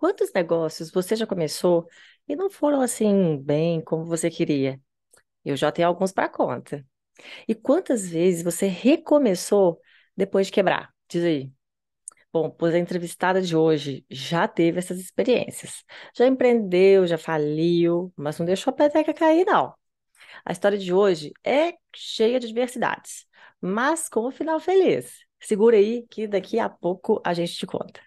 quantos negócios você já começou e não foram assim bem como você queria? Eu já tenho alguns para conta. E quantas vezes você recomeçou depois de quebrar? Diz aí. Bom, pois a entrevistada de hoje já teve essas experiências. Já empreendeu, já faliu, mas não deixou a peteca cair, não. A história de hoje é cheia de diversidades, mas com um final feliz. Segura aí que daqui a pouco a gente te conta.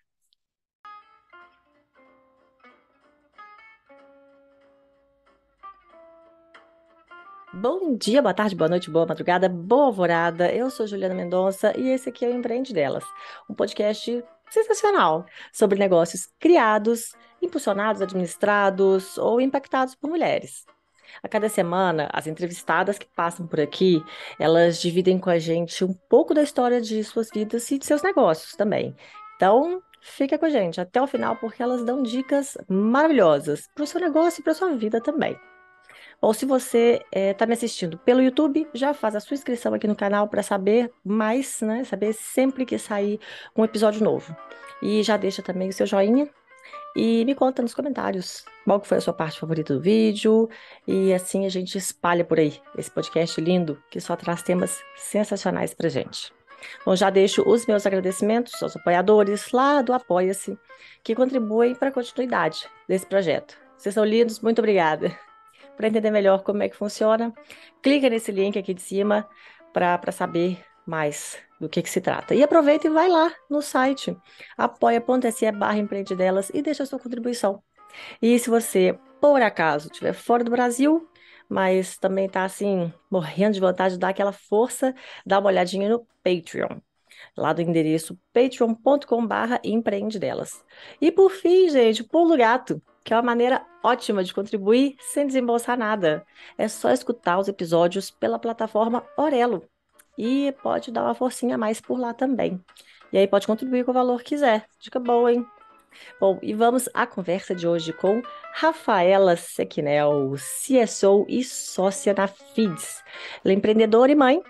Bom dia, boa tarde, boa noite, boa madrugada, boa alvorada. Eu sou Juliana Mendonça e esse aqui é o Empreende Delas, um podcast sensacional sobre negócios criados, impulsionados, administrados ou impactados por mulheres. A cada semana, as entrevistadas que passam por aqui, elas dividem com a gente um pouco da história de suas vidas e de seus negócios também. Então, fica com a gente até o final porque elas dão dicas maravilhosas para o seu negócio e para a sua vida também. Ou se você está eh, me assistindo pelo YouTube, já faz a sua inscrição aqui no canal para saber mais, né? Saber sempre que sair um episódio novo. E já deixa também o seu joinha e me conta nos comentários qual foi a sua parte favorita do vídeo. E assim a gente espalha por aí esse podcast lindo que só traz temas sensacionais pra gente. Bom, já deixo os meus agradecimentos aos apoiadores lá do Apoia-se, que contribuem para a continuidade desse projeto. Vocês são lindos, muito obrigada para entender melhor como é que funciona, clica nesse link aqui de cima para saber mais do que, que se trata. E aproveita e vai lá no site apoia.se barra empreendedelas e deixa a sua contribuição. E se você, por acaso, estiver fora do Brasil, mas também está assim, morrendo de vontade de dar aquela força, dá uma olhadinha no Patreon. Lá do endereço patreon.com barra empreendedelas. E por fim, gente, pulo gato que é uma maneira ótima de contribuir sem desembolsar nada. É só escutar os episódios pela plataforma Orelo. E pode dar uma forcinha a mais por lá também. E aí pode contribuir com o valor que quiser. Dica boa, hein? Bom, e vamos à conversa de hoje com Rafaela Sequinel, CSO e sócia na FIDS. Ela é empreendedora e mãe,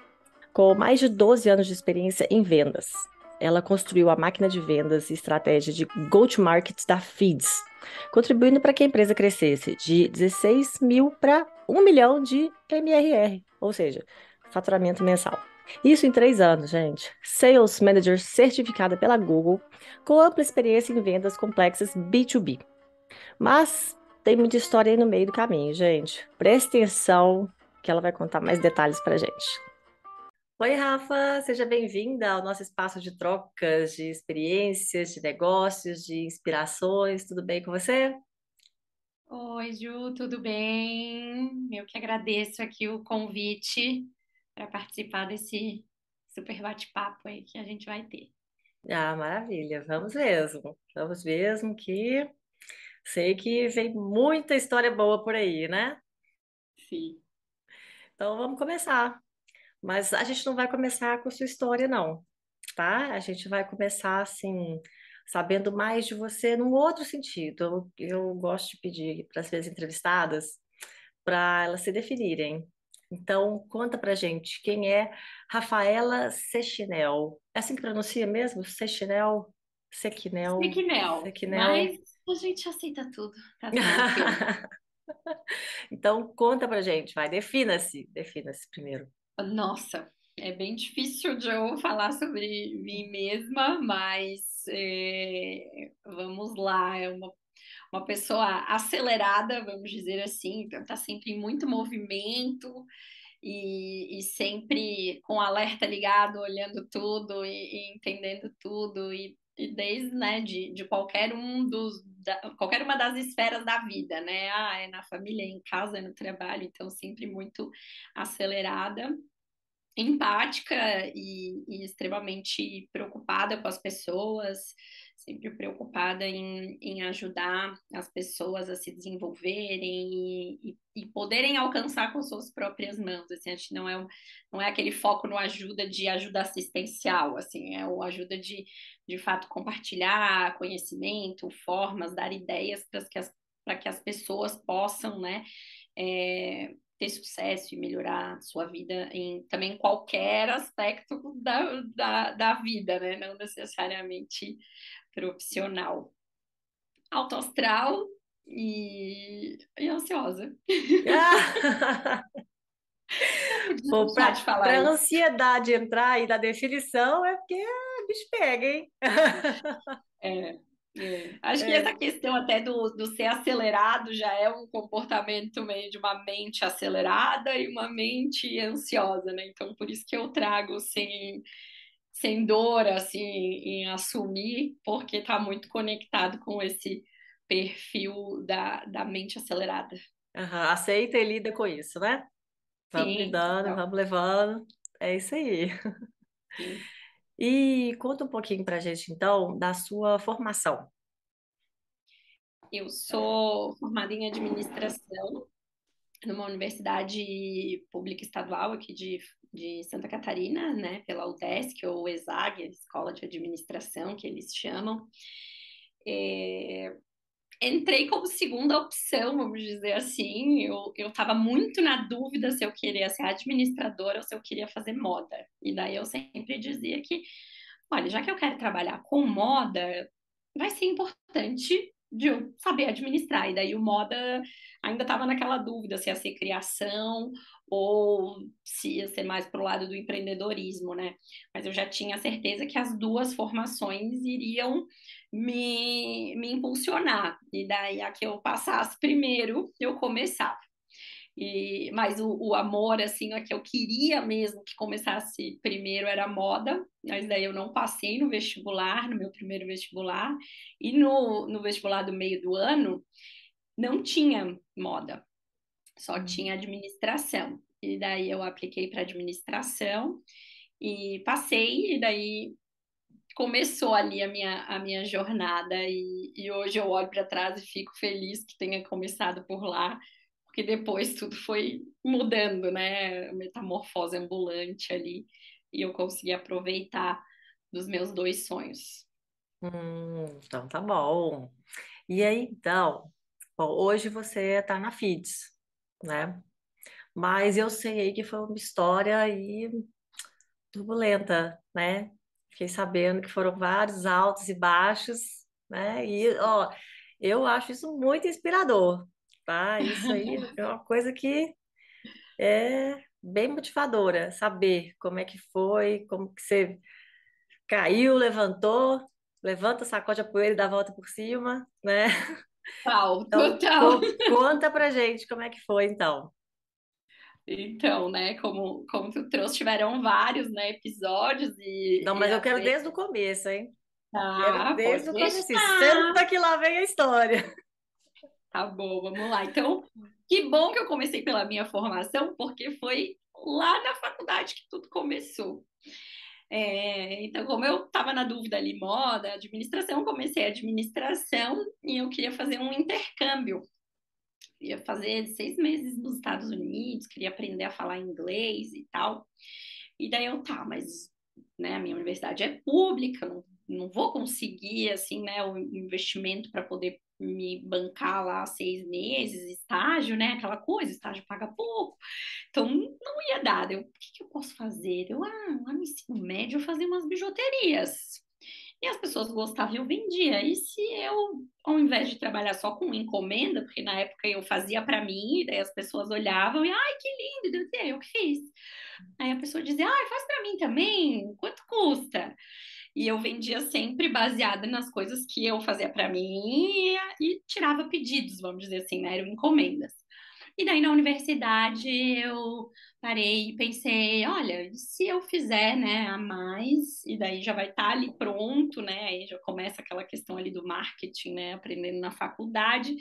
com mais de 12 anos de experiência em vendas. Ela construiu a máquina de vendas e estratégia de go-to-market da FIDS, contribuindo para que a empresa crescesse de 16 mil para 1 milhão de MRR, ou seja, faturamento mensal. Isso em três anos, gente. Sales Manager certificada pela Google, com ampla experiência em vendas complexas B2B. Mas tem muita história aí no meio do caminho, gente. Presta atenção que ela vai contar mais detalhes para gente. Oi, Rafa, seja bem-vinda ao nosso espaço de trocas de experiências, de negócios, de inspirações. Tudo bem com você? Oi, Ju, tudo bem? Eu que agradeço aqui o convite para participar desse super bate-papo aí que a gente vai ter. Ah, maravilha, vamos mesmo. Vamos mesmo que sei que vem muita história boa por aí, né? Sim. Então vamos começar. Mas a gente não vai começar com a sua história, não, tá? A gente vai começar assim, sabendo mais de você num outro sentido. Eu, eu gosto de pedir para as minhas entrevistadas para elas se definirem. Então, conta pra gente quem é Rafaela Sechinel. É assim que pronuncia mesmo? Sechinel? Sequinel? Sequinel. Sequinel. Mas a gente aceita tudo. Tá então, conta pra gente, vai, defina-se, defina-se primeiro. Nossa, é bem difícil de eu falar sobre mim mesma, mas é, vamos lá, é uma, uma pessoa acelerada, vamos dizer assim, então está sempre em muito movimento e, e sempre com alerta ligado, olhando tudo e, e entendendo tudo e, e desde né, de, de qualquer um dos da, qualquer uma das esferas da vida, né? Ah, é na família, é em casa, é no trabalho, então sempre muito acelerada, empática e, e extremamente preocupada com as pessoas, sempre preocupada em, em ajudar as pessoas a se desenvolverem e, e, e, poderem alcançar com suas próprias mãos. Assim, a gente não é, não é aquele foco no ajuda de ajuda assistencial, assim, é o ajuda de, de fato, compartilhar conhecimento, formas, dar ideias para que as, para que as pessoas possam, né, é, ter sucesso e melhorar sua vida em também qualquer aspecto da, da, da vida, né? Não necessariamente profissional. alto astral e, e ansiosa. para a ansiedade entrar aí na definição é porque a bicho pega, hein? é. É. Acho é. que essa questão até do, do ser acelerado já é um comportamento meio de uma mente acelerada e uma mente ansiosa, né? Então, por isso que eu trago sem, sem dor, assim, em assumir, porque está muito conectado com esse perfil da, da mente acelerada. Uhum. Aceita e lida com isso, né? Vamos Sim, lidando, então. vamos levando. É isso aí. Sim. E conta um pouquinho para a gente, então, da sua formação. Eu sou formada em administração numa universidade pública estadual aqui de, de Santa Catarina, né, pela UDESC ou ESAG, Escola de Administração, que eles chamam. É, entrei como segunda opção, vamos dizer assim. Eu estava muito na dúvida se eu queria ser administradora ou se eu queria fazer moda. E daí eu sempre dizia que, olha, já que eu quero trabalhar com moda, vai ser importante de eu saber administrar. E daí o moda ainda estava naquela dúvida se ia ser criação ou se ia ser mais para o lado do empreendedorismo, né? Mas eu já tinha certeza que as duas formações iriam me, me impulsionar. E daí a que eu passasse primeiro, eu começava. E, mas o, o, amor, assim, a que eu queria mesmo que começasse primeiro era moda, mas daí eu não passei no vestibular, no meu primeiro vestibular, e no, no vestibular do meio do ano não tinha moda, só uhum. tinha administração. E daí eu apliquei para administração e passei, e daí começou ali a minha, a minha jornada, e, e hoje eu olho para trás e fico feliz que tenha começado por lá porque depois tudo foi mudando, né? Metamorfose ambulante ali, e eu consegui aproveitar dos meus dois sonhos. Hum, então tá bom. E aí, então, bom, hoje você está na FIDS, né? Mas eu sei aí que foi uma história aí turbulenta, né? Fiquei sabendo que foram vários altos e baixos, né? E, ó, eu acho isso muito inspirador, tá? Isso aí é uma coisa que é bem motivadora, saber como é que foi, como que você caiu, levantou, levanta, sacode a poeira e dá a volta por cima, né? Total, então, total. Conta pra gente como é que foi, então. Então, né, como, como tu trouxe, tiveram vários, né, episódios e... Não, mas e eu quero desde o começo, hein? Ah, desde o começo. Senta que lá vem a história. Tá bom, vamos lá. Então, que bom que eu comecei pela minha formação, porque foi lá na faculdade que tudo começou. É, então, como eu estava na dúvida ali, moda, administração, comecei a administração e eu queria fazer um intercâmbio. Ia fazer seis meses nos Estados Unidos, queria aprender a falar inglês e tal. E daí eu, tá, mas né, a minha universidade é pública, não, não vou conseguir, assim, né, o investimento para poder me bancar lá seis meses, estágio, né? Aquela coisa, estágio paga pouco. Então, não ia dar. Eu, o que, que eu posso fazer? Eu, ah, lá no ensino médio, eu fazia umas bijuterias. E as pessoas gostavam e eu vendia. E se eu, ao invés de trabalhar só com encomenda, porque na época eu fazia para mim, e daí as pessoas olhavam e, ai, que lindo, eu, eu que fiz. Aí a pessoa dizia, ai, faz para mim também, quanto custa? E eu vendia sempre baseada nas coisas que eu fazia para mim e, tirava pedidos, vamos dizer assim, né? Eram encomendas. E daí na universidade eu parei e pensei, olha, se eu fizer, né, a mais, e daí já vai estar tá ali pronto, né? Aí já começa aquela questão ali do marketing, né, aprendendo na faculdade.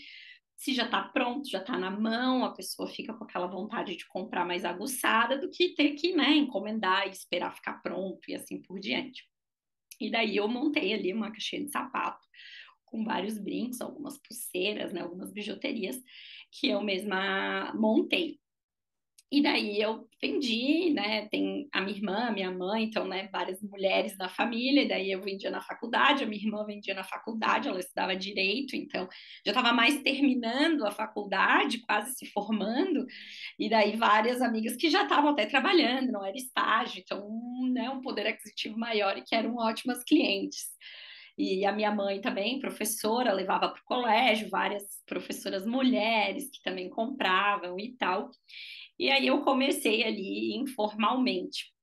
Se já está pronto, já está na mão, a pessoa fica com aquela vontade de comprar mais aguçada do que ter que, né, encomendar e esperar ficar pronto e assim por diante. E daí eu montei ali uma caixinha de sapato com vários brincos, algumas pulseiras, né, algumas bijuterias que eu mesma montei. E daí eu vendi, né? Tem a minha irmã, a minha mãe, então, né, várias mulheres na família, e daí eu vendia na faculdade, a minha irmã vendia na faculdade, ela estudava direito, então já estava mais terminando a faculdade, quase se formando, e daí várias amigas que já estavam até trabalhando, não era estágio, então, né, um poder aquisitivo maior e que eram ótimas clientes. E a minha mãe também, professora, levava para o colégio, várias professoras mulheres que também compravam e tal. E aí eu comecei ali informalmente.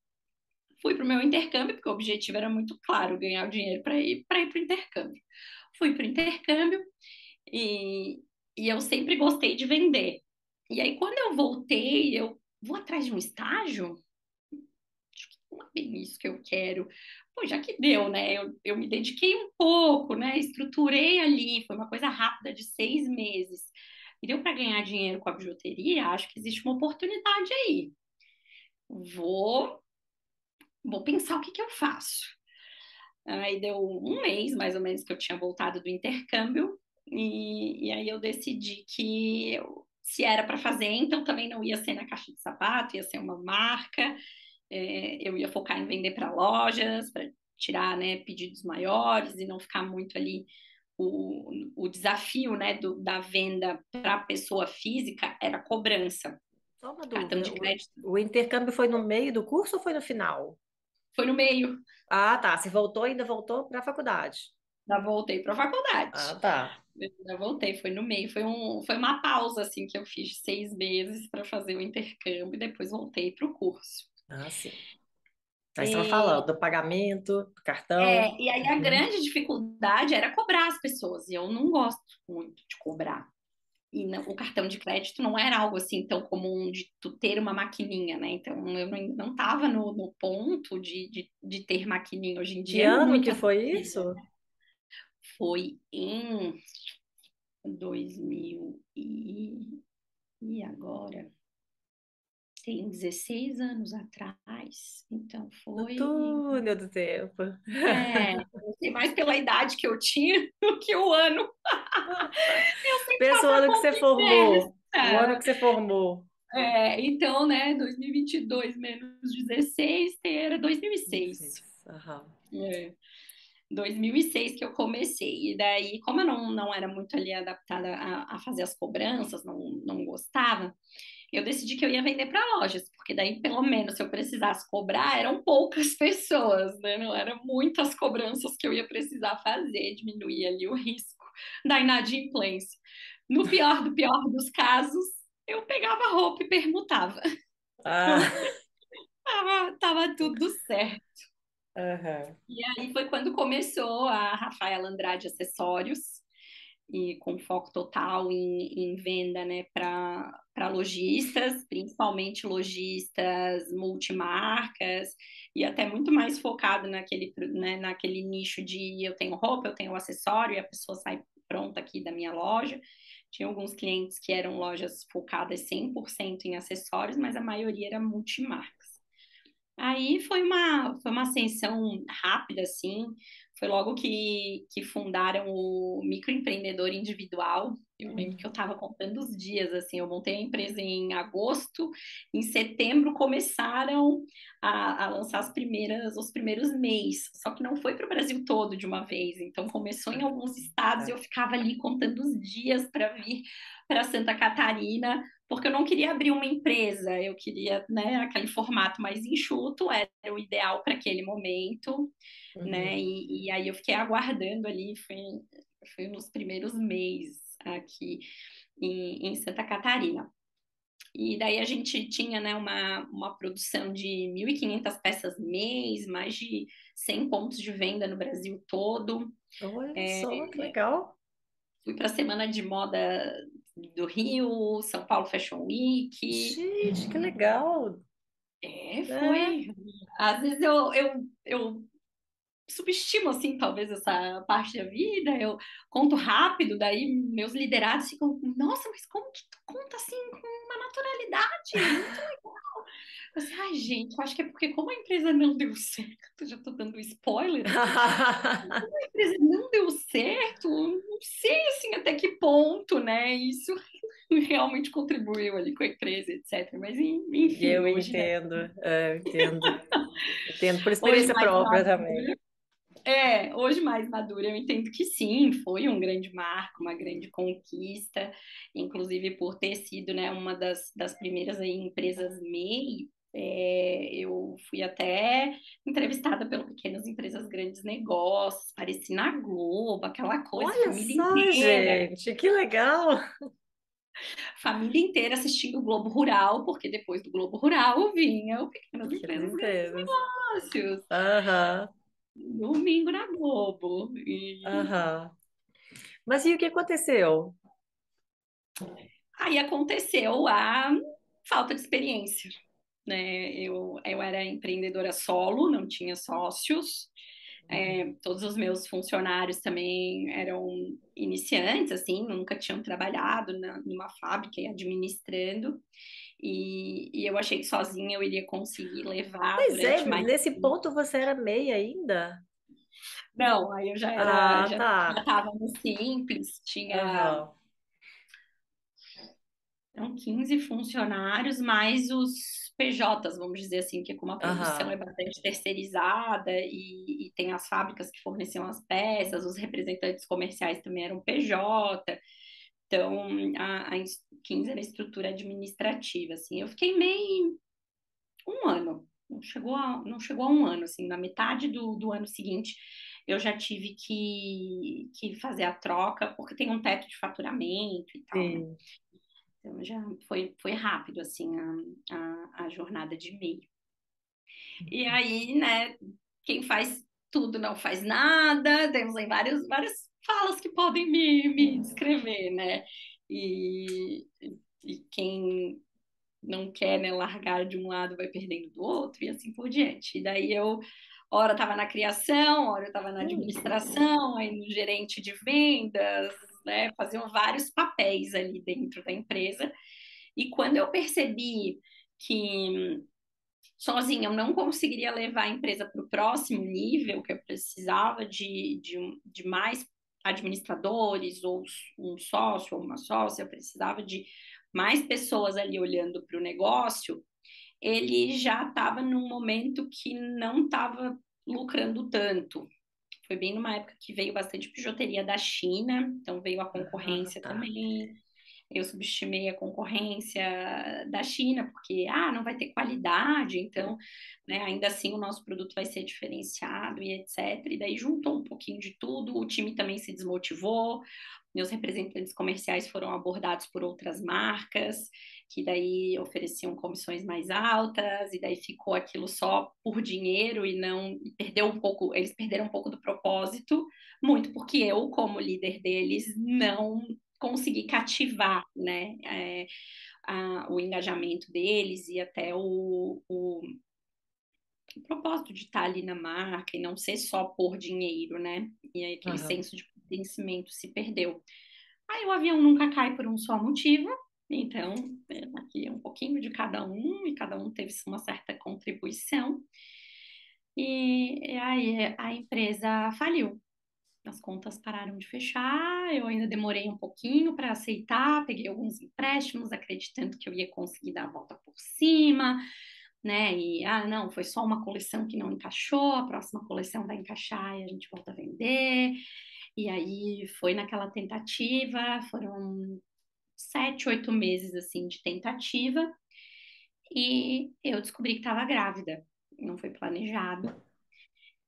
Fui para o meu intercâmbio, porque o objetivo era muito claro, ganhar o dinheiro para ir para o intercâmbio. Fui para o intercâmbio e, e eu sempre gostei de vender. E aí, quando eu voltei, eu vou atrás de um estágio? Acho que não é bem isso que eu quero. Já que deu, né? Eu, eu me dediquei um pouco, né? Estruturei ali, foi uma coisa rápida de seis meses. E deu para ganhar dinheiro com a bijuteria, acho que existe uma oportunidade aí. Vou, vou pensar o que, que eu faço. Aí deu um mês, mais ou menos, que eu tinha voltado do intercâmbio, e, e aí eu decidi que eu, se era para fazer, então também não ia ser na caixa de sapato, ia ser uma marca, é, eu ia focar em vender para lojas, para tirar né, pedidos maiores e não ficar muito ali. O, o desafio né, do, da venda para a pessoa física era cobrança. Só uma crédito. O, o intercâmbio foi no meio do curso ou foi no final? Foi no meio. Ah, tá. Você voltou ainda voltou para a faculdade. Já voltei para a faculdade. Ah, tá. Já voltei, foi no meio. Foi, um, foi uma pausa, assim, que eu fiz seis meses para fazer o intercâmbio e depois voltei para o curso. Ah, sim. Aí você estava falando do pagamento, do cartão. É, e aí a uhum. grande dificuldade era cobrar as pessoas, e eu não gosto muito de cobrar. E não, o cartão de crédito não era algo assim tão comum de tu ter uma maquininha, né? Então eu não estava no, no, ponto de, de, de, ter maquininha hoje em dia. Que ano que foi isso? Foi em 2000 e, e agora tem 16 anos atrás, então foi. No túnel do tempo. É, mais pela idade que eu tinha do que o ano. Pensa o ano que você formou. É. O ano que você formou. É, então, né, 2022 menos 16 era 2006. Uhum. É. 2006 que eu comecei. E daí, como eu não, não era muito ali adaptada a, a fazer as cobranças, não, não gostava, eu decidi que eu ia vender para lojas, porque daí, pelo menos, se eu precisasse cobrar, eram poucas pessoas, né? Não eram muitas cobranças que eu ia precisar fazer, diminuir ali o risco da inadimplência. No pior do pior dos casos, eu pegava roupa e permutava. Ah. tava, tava tudo certo. Uhum. E aí foi quando começou a Rafaela Andrade Acessórios, e com foco total em, em venda né, para lojistas, principalmente lojistas multimarcas, e até muito mais focado naquele, né, naquele nicho de eu tenho roupa, eu tenho acessório, e a pessoa sai pronta aqui da minha loja. Tinha alguns clientes que eram lojas focadas 100% em acessórios, mas a maioria era multimarcas. Aí foi uma, foi uma ascensão rápida, assim, foi logo que, que fundaram o microempreendedor individual. Eu lembro que eu estava contando os dias, assim, eu montei a empresa em agosto, em setembro começaram a, a lançar as primeiras, os primeiros meses, só que não foi para o Brasil todo de uma vez, então começou em alguns estados e eu ficava ali contando os dias para vir para Santa Catarina, porque eu não queria abrir uma empresa, eu queria, né, aquele formato mais enxuto, era o ideal para aquele momento, né, uhum. né, e, e, aí eu fiquei aguardando ali, foi, foi nos primeiros meses aqui em, em Santa Catarina. E daí a gente tinha né, uma, uma produção de 1.500 peças mês, mais de 100 pontos de venda no Brasil todo. Olha é, só, que legal! Fui para a Semana de Moda do Rio, São Paulo Fashion Week. Gente, que legal! É, foi. É. Às vezes eu, eu, eu subestimo, assim, talvez essa parte da vida, eu conto rápido, daí meus liderados ficam, nossa, mas como que tu conta, assim, com uma naturalidade? Muito legal. Eu assim, ai, gente, eu acho que é porque como a empresa não deu certo, já tô dando spoiler, como a empresa não deu certo, não sei, assim, até que ponto, né, isso realmente contribuiu ali com a empresa, etc. Mas, enfim. Eu entendo, é, eu entendo. entendo por experiência própria também. É, hoje mais madura, eu entendo que sim, foi um grande marco, uma grande conquista, inclusive por ter sido né, uma das, das primeiras aí, empresas MEI É, eu fui até entrevistada pelo Pequenas Empresas Grandes Negócios, apareci na Globo, aquela coisa, Olha família só, inteira. gente, que legal! Família inteira assistindo o Globo Rural, porque depois do Globo Rural vinha o Pequenas Pequenas Empresas Grandes empresas. Negócios, Aham, domingo na Globo. E aham. Mas e o que aconteceu? aí aconteceu a falta de experiência. Né? Eu, eu era empreendedora solo, não tinha sócios, É, todos os meus funcionários também eram iniciantes, assim, nunca tinham trabalhado na, numa fábrica e administrando. E, e eu achei que sozinha eu iria conseguir levar Pois é, mais. nesse ponto você era MEI ainda? Não, aí eu já era, Ah, já já tá. estava no Simples, tinha Aham, eram 15 funcionários, mais os PJs, vamos dizer assim, que como a produção é aham. bastante terceirizada e, e tem as fábricas que forneciam as peças, os representantes comerciais também eram PJ, então a, a 15 era a estrutura administrativa, assim. Eu fiquei meio um ano, não chegou a, não chegou a um ano, assim, na metade do, do ano seguinte eu já tive que, que fazer a troca, porque tem um teto de faturamento e tal, né? Então já foi, foi rápido assim a, a, a jornada de meio. E aí, né, quem faz tudo não faz nada, temos aí vários, várias falas que podem me, me descrever, né? E, e quem não quer né, largar de um lado vai perdendo do outro e assim por diante. E daí eu, hora estava na criação, hora eu estava na Hum, administração, aí no gerente de vendas, né? Faziam vários papéis ali dentro da empresa. E quando eu percebi que sozinha eu não conseguiria levar a empresa para o próximo nível, que eu precisava de, de, de mais administradores, ou um sócio ou uma sócia, precisava de mais pessoas ali olhando para o negócio, ele já estava num momento que não estava lucrando tanto. Foi bem numa época que veio bastante bijuteria da China, então veio a Ah, concorrência tá. também eu subestimei a concorrência da China, porque ah, não vai ter qualidade, então, né, ainda assim o nosso produto vai ser diferenciado e etc. E daí juntou um pouquinho de tudo, o time também se desmotivou, meus representantes comerciais foram abordados por outras marcas, que daí ofereciam comissões mais altas, e daí ficou aquilo só por dinheiro e não e perdeu um pouco, eles perderam um pouco do propósito, muito porque eu, como líder deles, não conseguir cativar, né, é, a, o engajamento deles e até o, o, o, propósito de estar ali na marca e não ser só por dinheiro, né? E aí aquele Aham. senso de pertencimento se perdeu. Aí o avião nunca cai por um só motivo, então é, aqui é um pouquinho de cada um e cada um teve uma certa contribuição. E aí a empresa faliu as contas pararam de fechar, eu ainda demorei um pouquinho para aceitar, peguei alguns empréstimos, acreditando que eu ia conseguir dar a volta por cima, né? E ah, não, foi só uma coleção que não encaixou, a próxima coleção vai encaixar e a gente volta a vender. E aí foi naquela tentativa, foram sete, oito meses assim de tentativa, e eu descobri que estava grávida. Não foi planejado.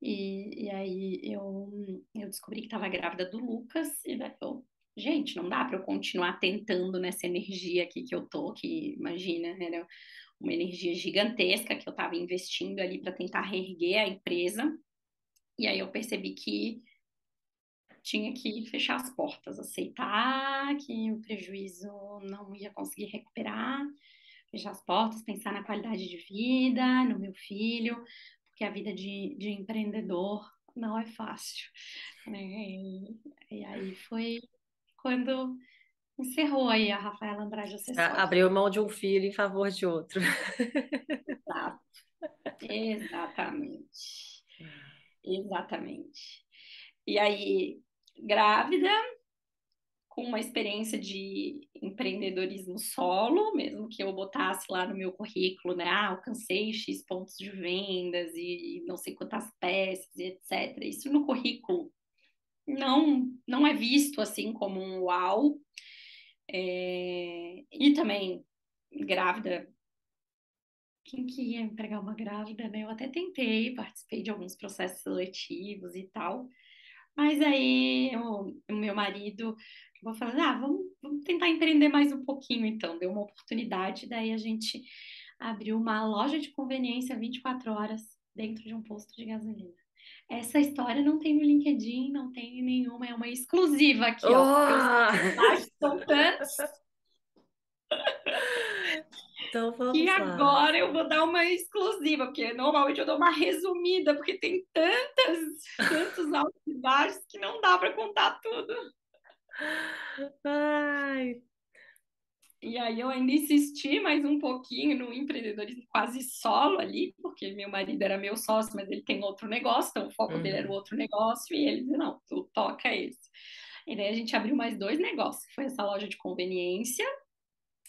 E, e aí eu, eu descobri que estava grávida do Lucas, e daí eu, gente, não dá para eu continuar tentando nessa energia aqui que eu tô, que imagina, era uma energia gigantesca que eu estava investindo ali para tentar reerguer a empresa. E aí eu percebi que tinha que fechar as portas, aceitar que o prejuízo não ia conseguir recuperar, fechar as portas, pensar na qualidade de vida, no meu filho, porque a vida de, de empreendedor não é fácil. Né? E, e aí foi quando encerrou aí a Rafaela Andrade A- Acessórios. Abriu mão de um filho em favor de outro. Exato, exatamente, exatamente. E aí, grávida, com uma experiência de empreendedorismo solo, mesmo que eu botasse lá no meu currículo, né? Ah, alcancei X pontos de vendas e não sei quantas peças e etc. Isso no currículo não, não é visto assim como um uau. É... E também grávida quem que ia empregar uma grávida, né? Eu até tentei, participei de alguns processos seletivos e tal, mas aí o, meu marido vou falar, ah, vamos, vamos tentar empreender mais um pouquinho então, deu uma oportunidade, daí a gente abriu uma loja de conveniência 24 horas dentro de um posto de gasolina. Essa história não tem no LinkedIn, não tem nenhuma, é uma exclusiva aqui, oh! ó. São tantos. Então vamos e lá. agora eu vou dar uma exclusiva, porque normalmente eu dou uma resumida, porque tem tantas, tantos altos e baixos que não dá para contar tudo. Ai. E aí eu ainda insisti mais um pouquinho no empreendedorismo quase solo ali, porque meu marido era meu sócio, mas ele tem outro negócio, então o foco uhum. dele era o uhum. outro negócio, e ele disse, não, tu toca esse. E daí a gente abriu mais dois negócios, foi essa loja de conveniência,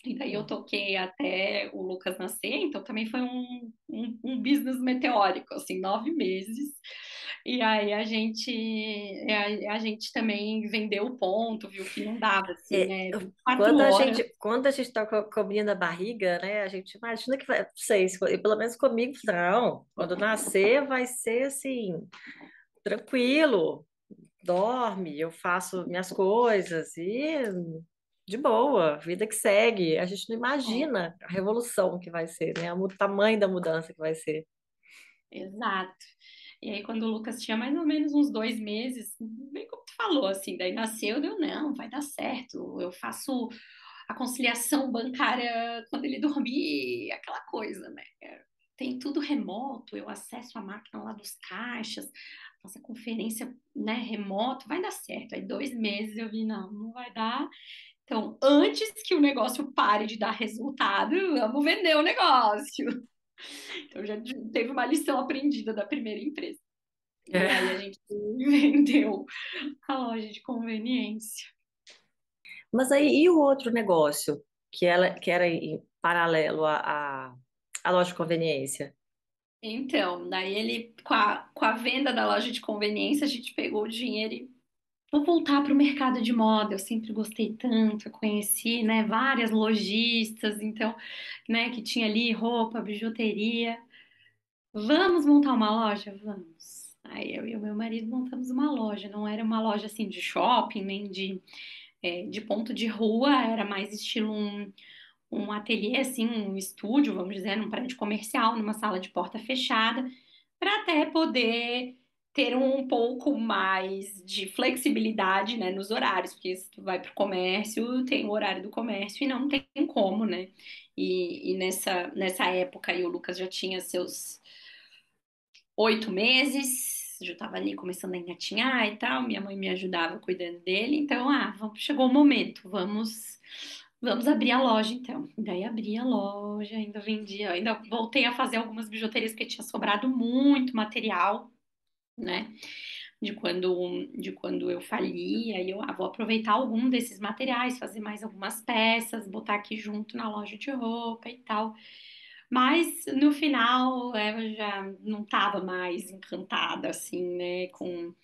e daí eu toquei até o Lucas nascer, então também foi um, um, um business meteórico, assim, nove meses. E aí a gente, a, a, gente também vendeu o ponto, viu que não dava, assim, é, né? Quando a, gente, quando a gente está cobrindo a barriga, né? A gente imagina que vai, não sei, pelo menos comigo, não. Quando nascer, vai ser assim, tranquilo, dorme, eu faço minhas coisas e de boa, vida que segue. A gente não imagina a revolução que vai ser, né? O tamanho da mudança que vai ser. Exato. E aí, quando o Lucas tinha mais ou menos uns dois meses, bem como tu falou, assim, daí nasceu, deu, não, vai dar certo, eu faço a conciliação bancária quando ele dormir, aquela coisa, né? Tem tudo remoto, eu acesso a máquina lá dos caixas, faço a conferência, né, remoto, vai dar certo. Aí, dois meses eu vi, não, não vai dar. Então, antes que o negócio pare de dar resultado, vamos vender o negócio. Então já teve uma lição aprendida da primeira empresa. E é. aí a gente vendeu a loja de conveniência. Mas aí, e o outro negócio, que, ela, que era em paralelo à, à, loja de conveniência? Então, daí ele, com a, com a venda da loja de conveniência, a gente pegou o dinheiro e vou voltar para o mercado de moda. Eu sempre gostei tanto, eu conheci, né, várias lojistas, então, né, que tinha ali roupa, bijuteria. Vamos montar uma loja? Vamos. Aí eu e o meu marido montamos uma loja. Não era uma loja assim de shopping, nem de, é, de ponto de rua, era mais estilo um, um ateliê, assim, um estúdio, vamos dizer, num prédio comercial, numa sala de porta fechada, para até poder ter um pouco mais de flexibilidade, né, nos horários, porque se tu vai para o comércio, tem o horário do comércio e não tem como, né? E, e nessa, nessa época aí o Lucas já tinha seus oito meses, já estava ali começando a engatinhar e tal, minha mãe me ajudava cuidando dele, então, ah, chegou o momento, vamos vamos abrir a loja então. Daí abri a loja, ainda vendia, ainda voltei a fazer algumas bijuterias porque tinha sobrado muito material né? De quando, de quando eu fali, aí eu ah, vou aproveitar algum desses materiais, fazer mais algumas peças, botar aqui junto na loja de roupa e tal. Mas no final eu já não estava mais encantada assim, né, com,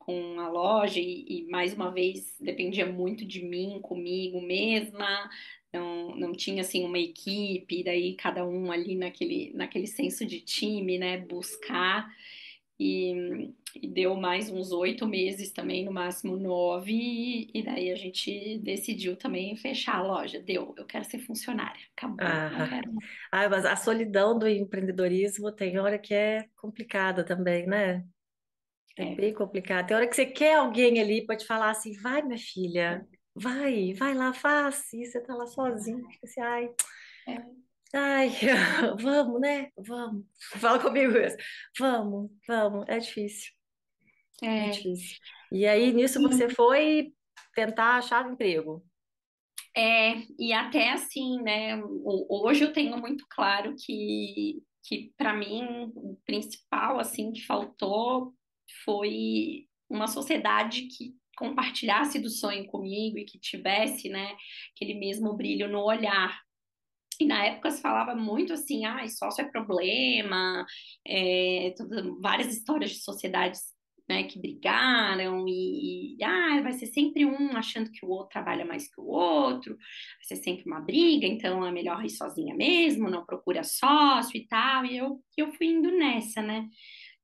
com a loja e, e, mais uma vez dependia muito de mim, comigo mesma. Não, não tinha assim uma equipe, daí cada um ali naquele, naquele senso de time, né, buscar e, e deu mais uns oito meses também, no máximo nove, e, e, daí a gente decidiu também fechar a loja. Deu, eu quero ser funcionária, acabou, ah, quero Ah, mas a solidão do empreendedorismo tem hora que é complicada também, né? É, é. bem complicado. Tem hora que você quer alguém ali para te falar assim, vai, minha filha, vai, vai lá, faz, e você tá lá sozinho, fica assim, ai... É. Ai, vamos, né? Vamos. Fala comigo mesmo. Vamos, vamos. É difícil. É, é difícil. E aí, nisso, você foi tentar achar emprego. É, e até assim, né? Hoje eu tenho muito claro que, que para mim, o principal, assim, que faltou foi uma sociedade que compartilhasse do sonho comigo e que tivesse, né, aquele mesmo brilho no olhar, e na época se falava muito assim, ah, sócio é problema, é, tudo, várias histórias de sociedades né, que brigaram e, e, ah, vai ser sempre um achando que o outro trabalha mais que o outro, vai ser sempre uma briga, então é melhor ir sozinha mesmo, não procura sócio e tal, e eu, eu fui indo nessa, né?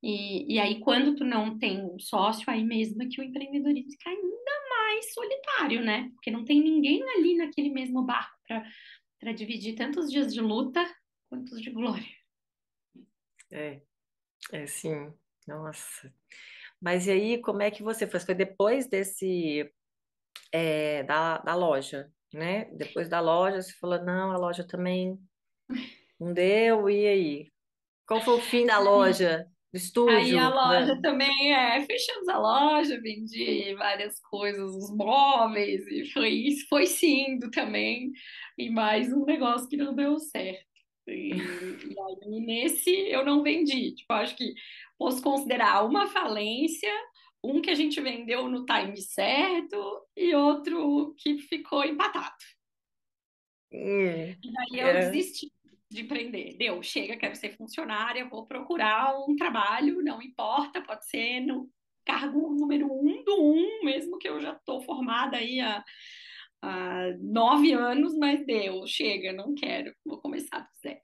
E, e aí, quando tu não tem um sócio, aí mesmo é que o empreendedorismo fica ainda mais solitário, né? Porque não tem ninguém ali naquele mesmo barco para dividir tantos dias de luta quanto de glória. É, é sim, nossa. Mas e aí, como é que você foi? Foi depois desse, é, da, da loja, né? Depois da loja, você falou, não, a loja também não deu, e aí? Qual foi o fim da loja? Do estúdio? Aí a loja né? também é, fechamos a loja, vendi várias coisas, os móveis, e foi isso, foi indo também, e mais um negócio que não deu certo. E, e aí nesse eu não vendi. Tipo, acho que posso considerar uma falência, um que a gente vendeu no time certo e outro que ficou empatado. Hum, e aí eu é. desisti de empreender. Deu, chega, quero ser funcionária, vou procurar um trabalho, não importa, pode ser no cargo número um do um, mesmo que eu já estou formada aí há, há nove anos, mas deu, chega, não quero, vou começar do zero.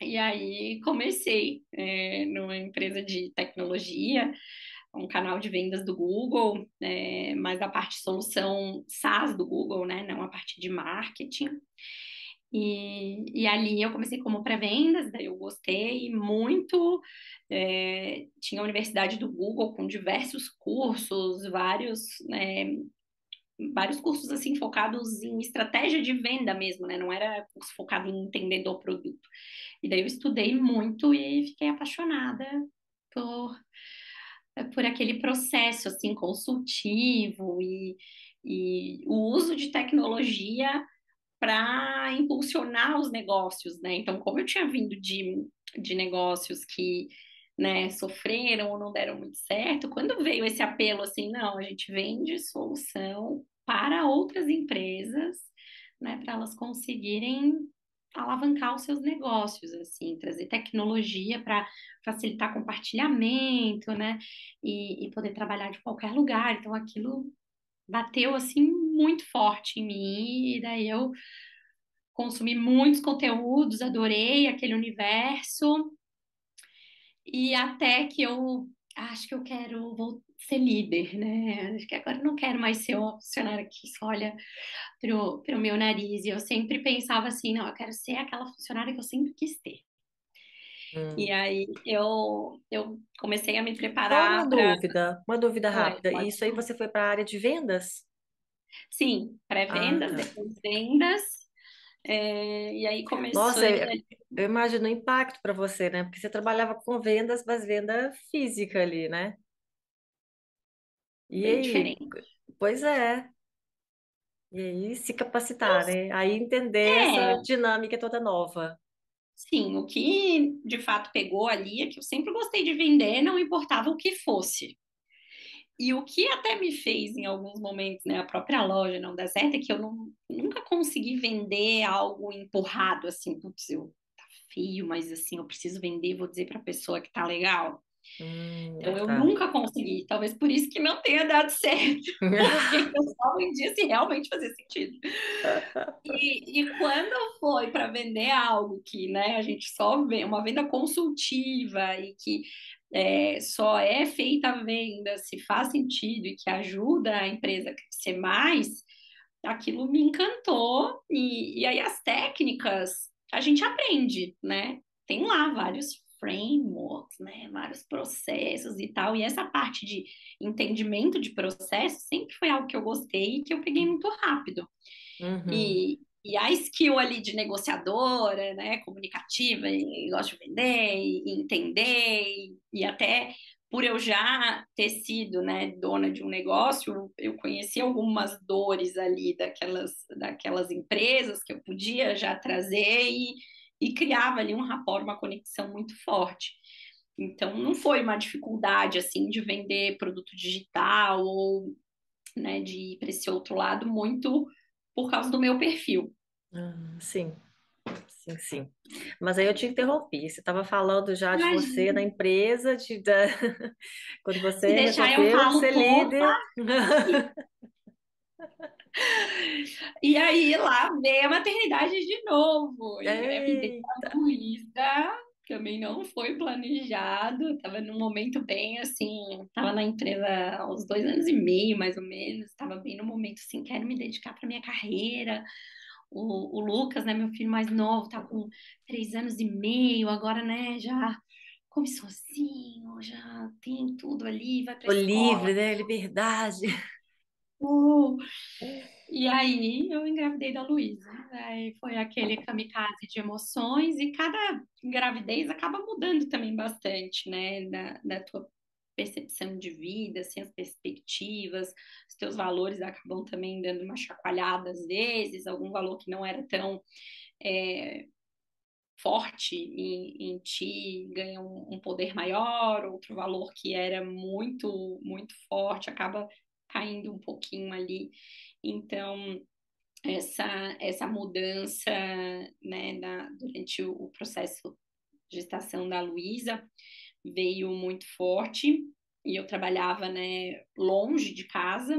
E aí comecei é, numa empresa de tecnologia, um canal de vendas do Google, é, mas a parte solução SaaS do Google, né, não a parte de marketing. E, e ali eu comecei como pré-vendas, daí eu gostei muito. É, tinha a Universidade do Google com diversos cursos, vários, né, vários cursos assim focados em estratégia de venda mesmo, né? Não era curso focado em entender do produto. E daí eu estudei muito e fiquei apaixonada por, por aquele processo assim consultivo e, e o uso de tecnologia para impulsionar os negócios, né? Então, como eu tinha vindo de, de negócios que né, sofreram ou não deram muito certo, quando veio esse apelo assim, não, a gente vende solução para outras empresas, né, para elas conseguirem alavancar os seus negócios, assim, trazer tecnologia para facilitar compartilhamento, né, e, e poder trabalhar de qualquer lugar. Então, aquilo bateu, assim, muito forte em mim, e daí eu consumi muitos conteúdos, adorei aquele universo, e até que eu acho que eu quero vou ser líder, né? Acho que agora eu não quero mais ser uma funcionária que só olha pro, pro meu nariz. E eu sempre pensava assim, não, eu quero ser aquela funcionária que eu sempre quis ter. Hum. E aí eu, eu comecei a me preparar. Só uma pra... dúvida, uma dúvida rápida. Oi, Isso aí você foi para a área de vendas? Sim, pré-vendas, ah, tá. depois vendas. É, e aí começou. Nossa, eu, eu imagino o impacto para você, né? Porque você trabalhava com vendas, mas venda física ali, né? E Bem aí? diferente. Pois é. E aí se capacitar, né? Aí entender essa É, dinâmica toda nova. Sim, o que de fato pegou ali é que eu sempre gostei de vender, não importava o que fosse. E o que até me fez, em alguns momentos, né, a própria loja não dar certo, é que eu não, nunca consegui vender algo empurrado, assim, putz, eu tá feio, mas assim, eu preciso vender, vou dizer para a pessoa que tá legal. Hum, Então, eu tá. nunca consegui, talvez por isso que não tenha dado certo, porque eu só vendia se realmente fazia sentido. E, e quando foi para vender algo que, né, a gente só vê, uma venda consultiva e que é, só é feita a venda se faz sentido e que ajuda a empresa a crescer mais, aquilo me encantou. E, e aí as técnicas a gente aprende, né? Tem lá vários frameworks, né? Vários processos e tal. E essa parte de entendimento de processo sempre foi algo que eu gostei e que eu peguei muito rápido. Uhum. E, e a skill ali de negociadora, né, comunicativa, e, gosto de vender, e, entender, e, e, até por eu já ter sido, né, dona de um negócio, eu conheci algumas dores ali daquelas, daquelas empresas que eu podia já trazer e, e criava ali um rapport, uma conexão muito forte. Então, não foi uma dificuldade, assim, de vender produto digital ou, né, de ir para esse outro lado muito por causa do meu perfil. Ah, sim, sim, sim. Mas aí eu te interrompi. Você estava falando já de você na empresa, de, da... quando você Se deixar eu falo ser líder. E aí lá veio a maternidade de novo. E a Luísa também não foi planejado. Estava num momento bem assim, estava na empresa há uns dois anos e meio, mais ou menos. Estava bem no momento assim, quero me dedicar para minha carreira. O, o Lucas, né, meu filho mais novo, tá com três anos e meio, agora, né, já come sozinho, já tem tudo ali, vai para livre, né? Liberdade. Uh, e aí eu engravidei da Luísa. Aí foi aquele kamikaze de emoções e cada gravidez acaba mudando também bastante, né? Da, da tua percepção de vida, assim, as perspectivas, os teus valores acabam também dando uma chacoalhada às vezes, algum valor que não era tão é, forte em, em, ti ganha um, um, poder maior, outro valor que era muito, muito forte acaba caindo um pouquinho ali. Então, essa, essa mudança né, na, durante o processo de gestação da Luísa veio muito forte. E eu trabalhava né, longe de casa,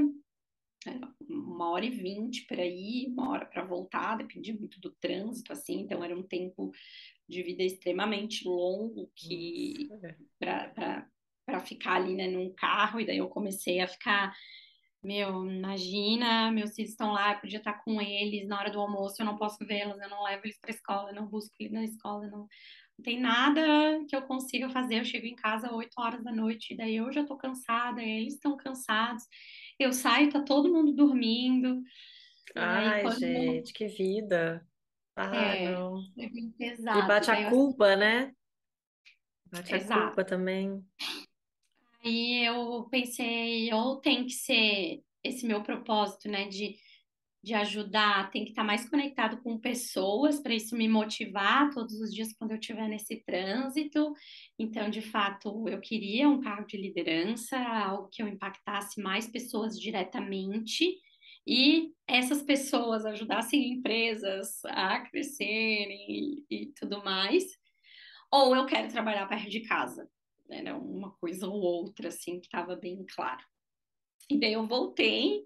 uma hora e vinte para ir, uma hora para voltar, dependia muito do trânsito, assim, então era um tempo de vida extremamente longo que para ficar ali né, num carro, e daí eu comecei a ficar meu, imagina, meus filhos estão lá, eu podia estar com eles na hora do almoço, eu não posso vê-los, eu não levo eles para a escola, eu não busco eles na escola, não, não tem nada que eu consiga fazer. Eu chego em casa 8 horas da noite, daí eu já estou cansada, eles estão cansados. Eu saio, tá todo mundo dormindo. Ai, quando... gente, que vida. Ah, é, não. É pesado. E bate a culpa, né? Bate Exato. a culpa também. Aí eu pensei, ou tem que ser esse meu propósito, né, de, de ajudar, tem que estar mais conectado com pessoas para isso me motivar todos os dias quando eu estiver nesse trânsito. Então, de fato, eu queria um cargo de liderança, algo que eu impactasse mais pessoas diretamente e essas pessoas ajudassem empresas a crescerem e, e tudo mais. Ou eu quero trabalhar perto de casa era uma coisa ou outra, assim, que estava bem claro. E daí eu voltei,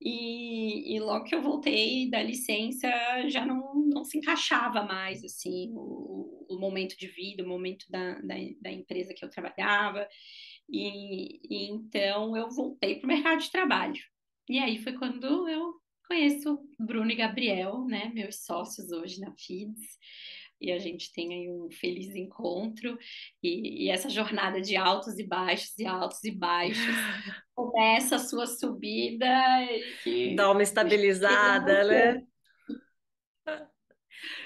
e, e, logo que eu voltei da licença, já não, não se encaixava mais, assim, o, o momento de vida, o momento da, da, da empresa que eu trabalhava, e, e então eu voltei para o mercado de trabalho. E aí foi quando eu conheço Bruno e Gabriel, né, meus sócios hoje na FIDS, e a gente tem aí um feliz encontro e, e, essa jornada de altos e baixos e altos e baixos começa a sua subida e dá uma estabilizada, né?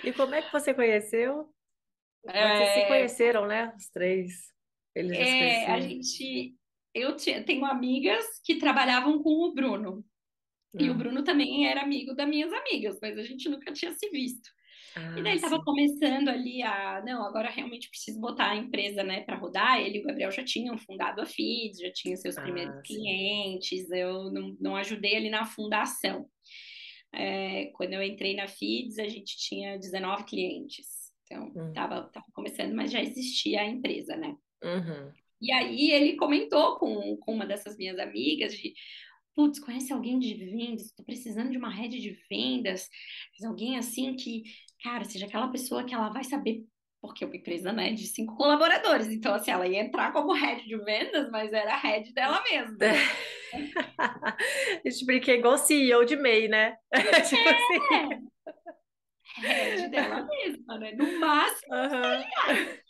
E como é que você conheceu? É... vocês se conheceram, né? Os três. Eles é, a gente eu tenho amigas que trabalhavam com o Bruno. E o hum. Bruno também era amigo das minhas amigas, mas a gente nunca tinha se visto. Ah, e daí ele estava começando ali a, não, agora realmente preciso botar a empresa, né, para rodar. Ele e o Gabriel já tinham fundado a FIDS, já tinham seus ah, primeiros sim. clientes. Eu não, não ajudei ali na fundação. É, quando eu entrei na FIDS, a gente tinha 19 clientes. Então, estava hum. tava começando, mas já existia a empresa, né? Uhum. E aí ele comentou com, com uma dessas minhas amigas de putz, conhece alguém de vendas, estou precisando de uma rede de vendas, alguém assim que, cara, seja aquela pessoa que ela vai saber, porque é uma empresa, né, de cinco colaboradores, então, assim, ela ia entrar como head de vendas, mas era a head dela mesma. A gente brinca igual CEO de MEI, né? tipo é. assim. Head dela mesma, né? No máximo, uhum.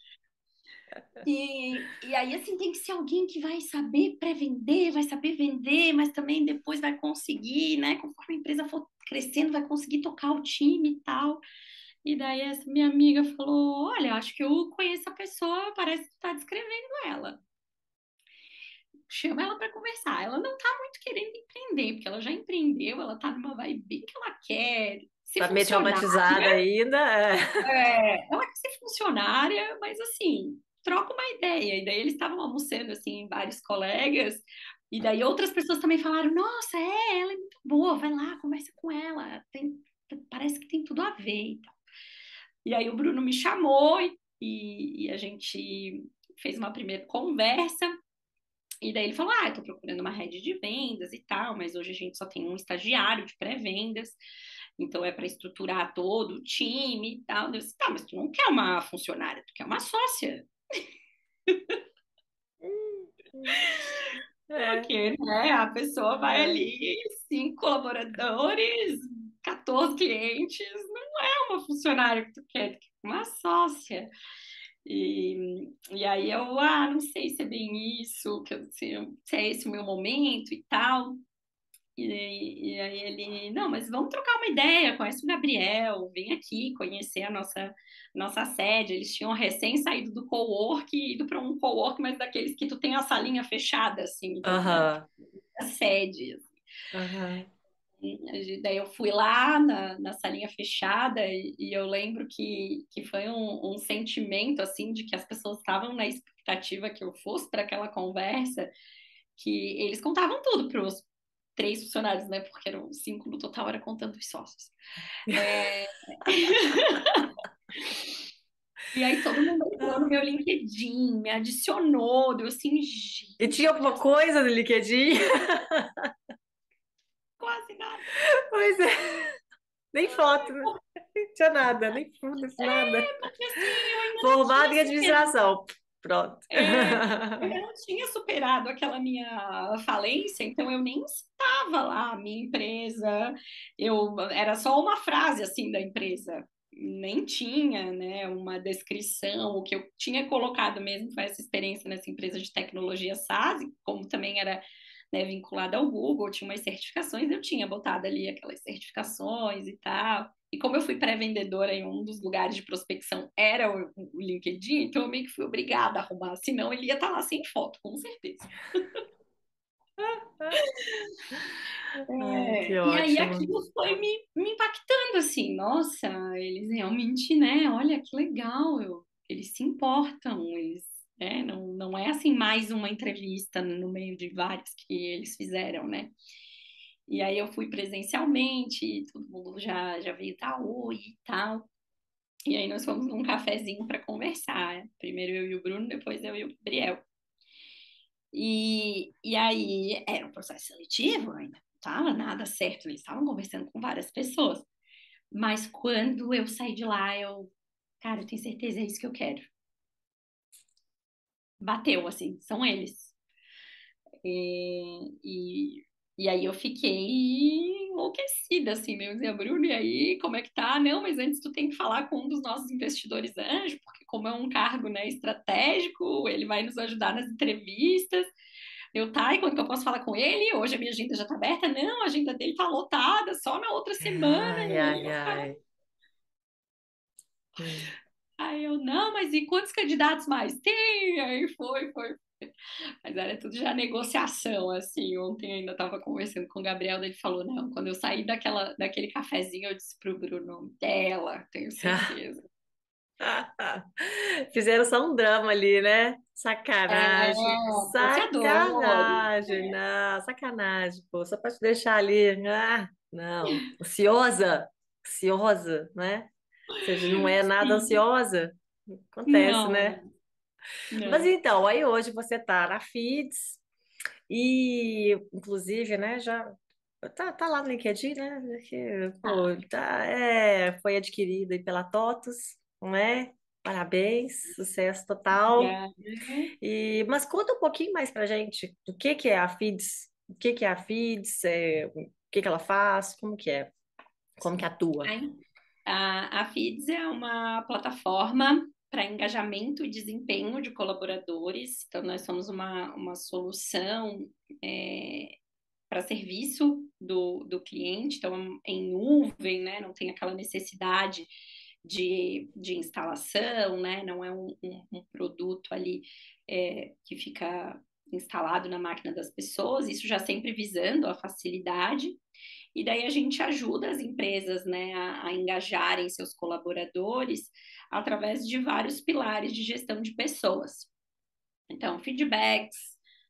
E, e aí, assim, tem que ser alguém que vai saber pré-vender, vai saber vender, mas também depois vai conseguir, né? Conforme a empresa for crescendo, vai conseguir tocar o time e tal. E daí essa minha amiga falou: Olha, acho que eu conheço a pessoa, parece que tu tá descrevendo ela. Chama ela para conversar. Ela não tá muito querendo empreender, porque ela já empreendeu, ela tá numa vibe que ela quer. Ser tá meio traumatizada ainda. É. é, ela quer ser funcionária, mas assim, troca uma ideia. E daí eles estavam almoçando, assim, vários colegas, e daí outras pessoas também falaram: Nossa, é, ela é muito boa, vai lá, conversa com ela, tem, parece que tem tudo a ver e tal. E aí o Bruno me chamou e, e a gente fez uma primeira conversa. E daí ele falou: Ah, eu tô procurando uma rede de vendas e tal, mas hoje a gente só tem um estagiário de pré-vendas, então é para estruturar todo o time e tal. Eu disse: Tá, mas tu não quer uma funcionária, tu quer uma sócia. É. Porque né, a pessoa vai ali, cinco colaboradores, 14 clientes, não é uma funcionária que tu quer, tu quer uma sócia. E, e aí eu, ah, não sei se é bem isso, que eu, se, se é esse o meu momento e tal. E, e, aí ele, não, mas vamos trocar uma ideia, conhece o Gabriel, vem aqui conhecer a nossa, nossa sede. Eles tinham recém saído do co-work ido para um co-work, mas daqueles que tu tem a salinha fechada, assim, então, uh -huh. a sede. Assim. Uh -huh. Daí eu fui lá na, na salinha fechada e, e, eu lembro que, que foi um, um sentimento assim de que as pessoas estavam na expectativa que eu fosse para aquela conversa, que eles contavam tudo para os três funcionários, né? Porque eram cinco no total, era contando os sócios. É... e aí todo mundo entrou no meu LinkedIn, me adicionou, deu assim. E tinha alguma coisa no LinkedIn? quase nada. Pois é. Nem foto, né? não tinha nada, nem foda nada. É, porque assim, Formada em administração. Pronto. É, eu não tinha superado aquela minha falência, então eu nem estava lá, minha empresa. Eu era só uma frase assim da empresa. Nem tinha, né, uma descrição, o que eu tinha colocado mesmo foi essa experiência nessa empresa de tecnologia SaaS, como também era né, vinculada ao Google, tinha umas certificações, eu tinha botado ali aquelas certificações e tal. E como eu fui pré-vendedora em um dos lugares de prospecção era o, o, LinkedIn, então eu meio que fui obrigada a arrumar, senão ele ia estar tá lá sem foto, com certeza. é, e aí aquilo foi me, me impactando assim, nossa, eles realmente, né? Olha que legal, eu, eles se importam, eles né? Não, não é assim mais uma entrevista no meio de várias que eles fizeram, né? E aí eu fui presencialmente, todo mundo já, já veio dar oi e tal. E aí nós fomos num cafezinho para conversar. Primeiro eu e o Bruno, depois eu e o Gabriel. E, e aí era um processo seletivo, ainda não estava nada certo, eles estavam conversando com várias pessoas. Mas quando eu saí de lá, eu, cara, eu tenho certeza, é isso que eu quero bateu, assim, são eles. E, e, e aí eu fiquei enlouquecida, assim, meu Deus, Bruno, e aí, como é que tá? Não, mas antes tu tem que falar com um dos nossos investidores anjos, porque como é um cargo, né, estratégico, ele vai nos ajudar nas entrevistas. Eu, tá, e quando que eu posso falar com ele? Hoje a minha agenda já tá aberta? Não, a agenda dele tá lotada, só na outra semana. Ai, ai, ai. Aí eu, não, mas e quantos candidatos mais? Tem! Aí foi, foi. Mas era tudo já negociação, assim. Ontem ainda estava conversando com o Gabriel, ele falou, não, quando eu saí daquela, daquele cafezinho, eu disse pro Bruno, dela, tenho certeza. Fizeram só um drama ali, né? Sacanagem. É, sacanagem, não, sacanagem, pô. Só para te deixar ali. Ah, não, ansiosa, ansiosa, né? Seja, não é nada ansiosa. Acontece, não. né? Não. Mas então, aí hoje você está na FIDS e, inclusive, né, já tá, tá lá no LinkedIn, né? Que, pô, tá, é, foi adquirida pela TOTUS, não é? Parabéns, sucesso total. E, mas conta um pouquinho mais pra gente do que que é a FIDS, o que que é a FIDS, é, o que que ela faz, como que é, como que atua. A, a FIDS é uma plataforma para engajamento e desempenho de colaboradores. Então, nós somos uma, uma solução é, para serviço do, do cliente, então, em nuvem, né? Não tem aquela necessidade de, de instalação, né? Não é um, um, um produto ali é, que fica instalado na máquina das pessoas, isso já sempre visando a facilidade. E daí a gente ajuda as empresas né, a, a engajarem seus colaboradores através de vários pilares de gestão de pessoas. Então, feedbacks,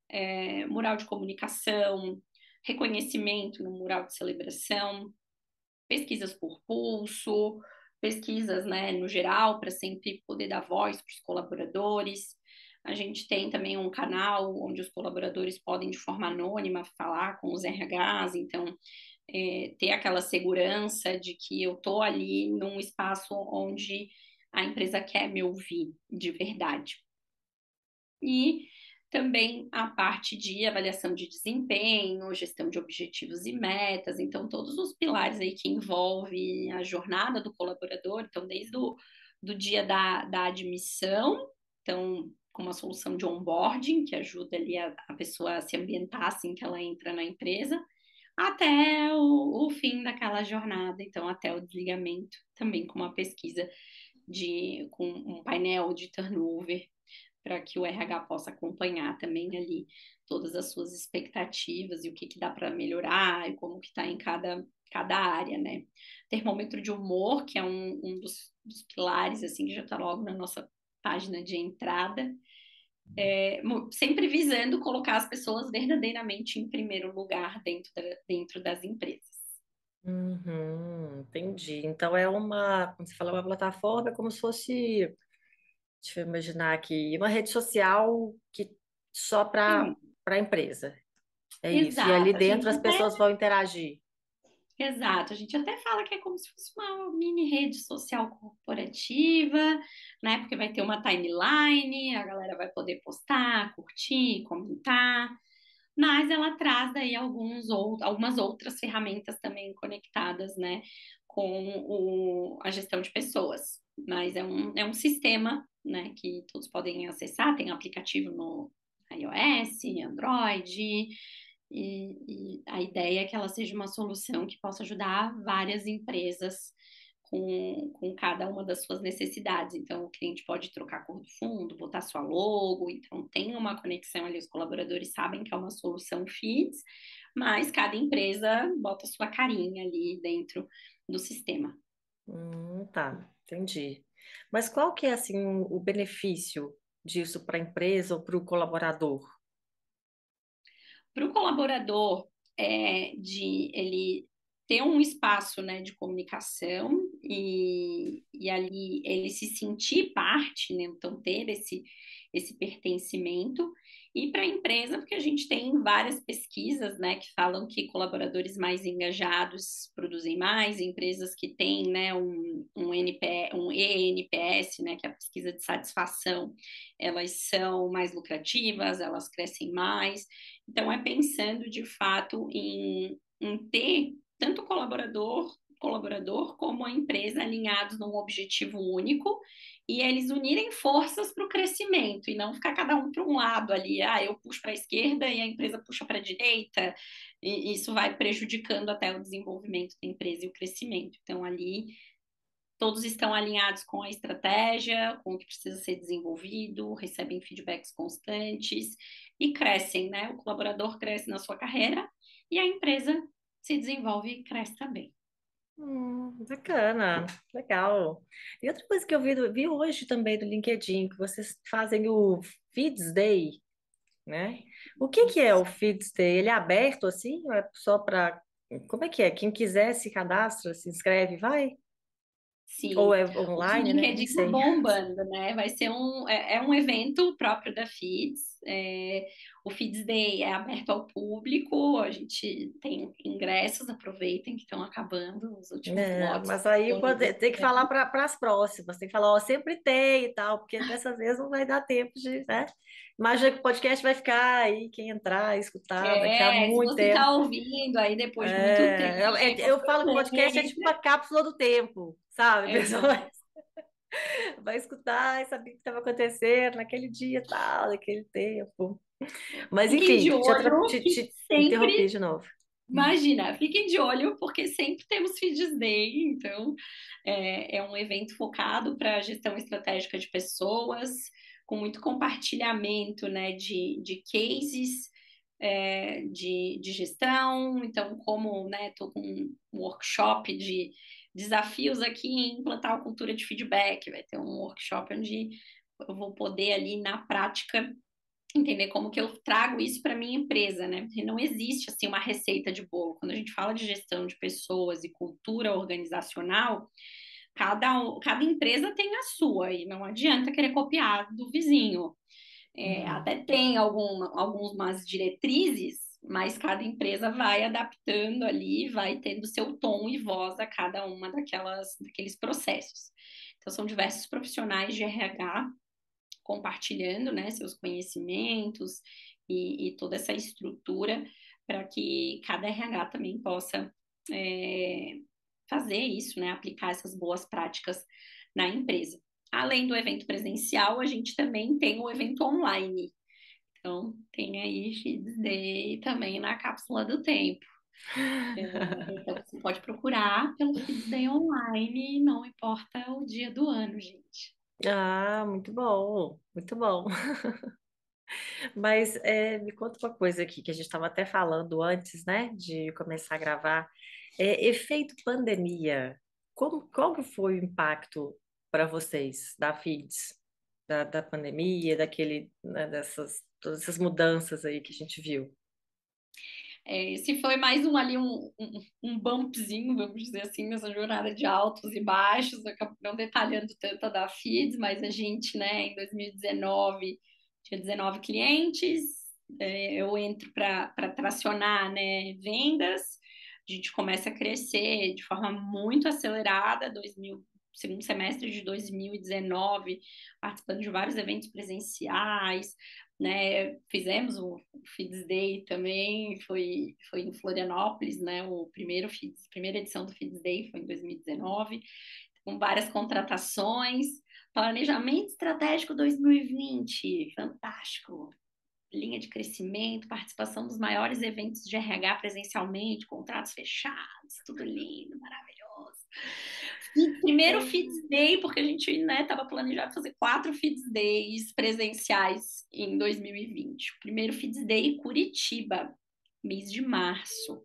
é, mural de comunicação, reconhecimento no mural de celebração, pesquisas por pulso, pesquisas, né, no geral, para sempre poder dar voz para os colaboradores. A gente tem também um canal onde os colaboradores podem, de forma anônima, falar com os RHs, então, é, ter aquela segurança de que eu estou ali num espaço onde a empresa quer me ouvir de verdade. E também a parte de avaliação de desempenho, gestão de objetivos e metas, então todos os pilares aí que envolvem a jornada do colaborador, então desde o do dia da, da admissão, então com uma solução de onboarding, que ajuda ali a, a pessoa a se ambientar assim que ela entra na empresa, até o, o fim daquela jornada, então até o desligamento, também com uma pesquisa de com um painel de turnover para que o RH possa acompanhar também ali todas as suas expectativas e o que, que dá para melhorar e como que está em cada, cada área, né? Termômetro de humor, que é um, um dos, dos pilares, assim, que já está logo na nossa página de entrada, é, sempre visando colocar as pessoas verdadeiramente em primeiro lugar dentro, da, dentro das empresas. Uhum, entendi. Então é uma, como você falou, uma plataforma é como se fosse Deixa eu imaginar aqui, uma rede social que só para a empresa. É Exato. isso. E ali dentro as pessoas vão interagir. Exato, a gente até fala que é como se fosse uma mini rede social corporativa, né? Porque vai ter uma timeline, a galera vai poder postar, curtir, comentar, mas ela traz daí alguns ou, algumas outras ferramentas também conectadas, né, com o, a gestão de pessoas. Mas é um, é um sistema né, que todos podem acessar, tem aplicativo no iOS, Android, e, e, a ideia é que ela seja uma solução que possa ajudar várias empresas com, com cada uma das suas necessidades. Então, o cliente pode trocar a cor do fundo, botar sua logo, então tem uma conexão ali, os colaboradores sabem que é uma solução FIDS, mas cada empresa bota sua carinha ali dentro do sistema. Hum, tá, entendi. Mas qual que é assim o benefício disso para a empresa ou para o colaborador? Para o colaborador, é de ele ter um espaço né, de comunicação e, e ali ele se sentir parte, né, então ter esse, esse pertencimento e para a empresa, porque a gente tem várias pesquisas né, que falam que colaboradores mais engajados produzem mais, empresas que têm né, um, um, NP, um ENPS, né, que é a pesquisa de satisfação, elas são mais lucrativas, elas crescem mais. Então, é pensando de fato em, em ter tanto o colaborador colaborador como a empresa alinhados num objetivo único e eles unirem forças para o crescimento e não ficar cada um para um lado ali, ah, eu puxo para a esquerda e a empresa puxa para a direita, e isso vai prejudicando até o desenvolvimento da empresa e o crescimento. Então, ali todos estão alinhados com a estratégia, com o que precisa ser desenvolvido, recebem feedbacks constantes e crescem, né? O colaborador cresce na sua carreira e a empresa se desenvolve e cresce também. Hum, bacana, legal. E outra coisa que eu vi, vi hoje também do LinkedIn, que vocês fazem o Feeds Day, né? O que que é o Feeds Day? Ele é aberto assim? Ou é só para... Como é que é? Quem quiser se cadastra, se inscreve, vai? Sim. Ou é online, o né? LinkedIn tá bombando, né? Vai ser um, é, é um evento próprio da Feeds. É, o Feeds Day é aberto ao público, a gente tem ingressos, aproveitem que estão acabando os últimos é, lotes. Mas aí pode, tem que falar para as próximas, tem que falar, ó, sempre tem e tal, porque dessa vez não vai dar tempo de, né? Imagina que o podcast vai ficar aí, quem entrar, escutar, é, vai ficar muito você está ouvindo aí depois de muito é, tempo. É, eu, eu falo que o podcast é tipo uma cápsula do tempo sabe? É. Vai escutar e saber o que estava acontecendo naquele dia tal, naquele tempo. Mas enfim, de olho, te, te, te sempre... interrompi de novo. Imagina, fiquem de olho, porque sempre temos Feeds Day, então é, é um evento focado para a gestão estratégica de pessoas, com muito compartilhamento né, de, de cases é, de, de gestão, então como estou né, com um workshop de desafios aqui em implantar a cultura de feedback. Vai ter um workshop onde eu vou poder ali na prática entender como que eu trago isso para minha empresa, né? Porque não existe assim uma receita de bolo. Quando a gente fala de gestão de pessoas e cultura organizacional, cada, cada empresa tem a sua e não adianta querer copiar do vizinho. É, uhum. Até tem algum, algumas diretrizes, mas cada empresa vai adaptando ali, vai tendo seu tom e voz a cada uma daquelas, daqueles processos. Então, são diversos profissionais de RH compartilhando né, seus conhecimentos e, e toda essa estrutura para que cada RH também possa é, fazer isso, né, aplicar essas boas práticas na empresa. Além do evento presencial, a gente também tem o evento online. Então, tem aí Day também na cápsula do tempo. É, então, você pode procurar pelo Day online, não importa o dia do ano, gente. Ah, muito bom, muito bom. Mas é, me conta uma coisa aqui que a gente estava até falando antes, né, de começar a gravar. É, efeito pandemia. Como, qual foi o impacto para vocês da FIDS, da, da pandemia, daquele, né, dessas todas essas mudanças aí que a gente viu? É, se foi mais um ali, um, um, um, bumpzinho, vamos dizer assim, nessa jornada de altos e baixos, não detalhando tanto a da FIDS, mas a gente, né, em 2019, tinha 19 clientes, é, eu entro para tracionar, né, vendas, a gente começa a crescer de forma muito acelerada, 2000, segundo semestre de 2019, participando de vários eventos presenciais, né? Fizemos o Feeds Day também, foi, foi em Florianópolis, né? O primeiro Feeds, primeira edição do Feeds Day foi em 2019, com várias contratações, planejamento estratégico 2020, fantástico. Linha de crescimento, participação dos maiores eventos de RH presencialmente, contratos fechados, tudo lindo, maravilhoso. Primeiro. Feeds Day, porque a gente estava né, planejado fazer quatro Feeds Days presenciais em 2020. O primeiro Feeds Day Curitiba, mês de março.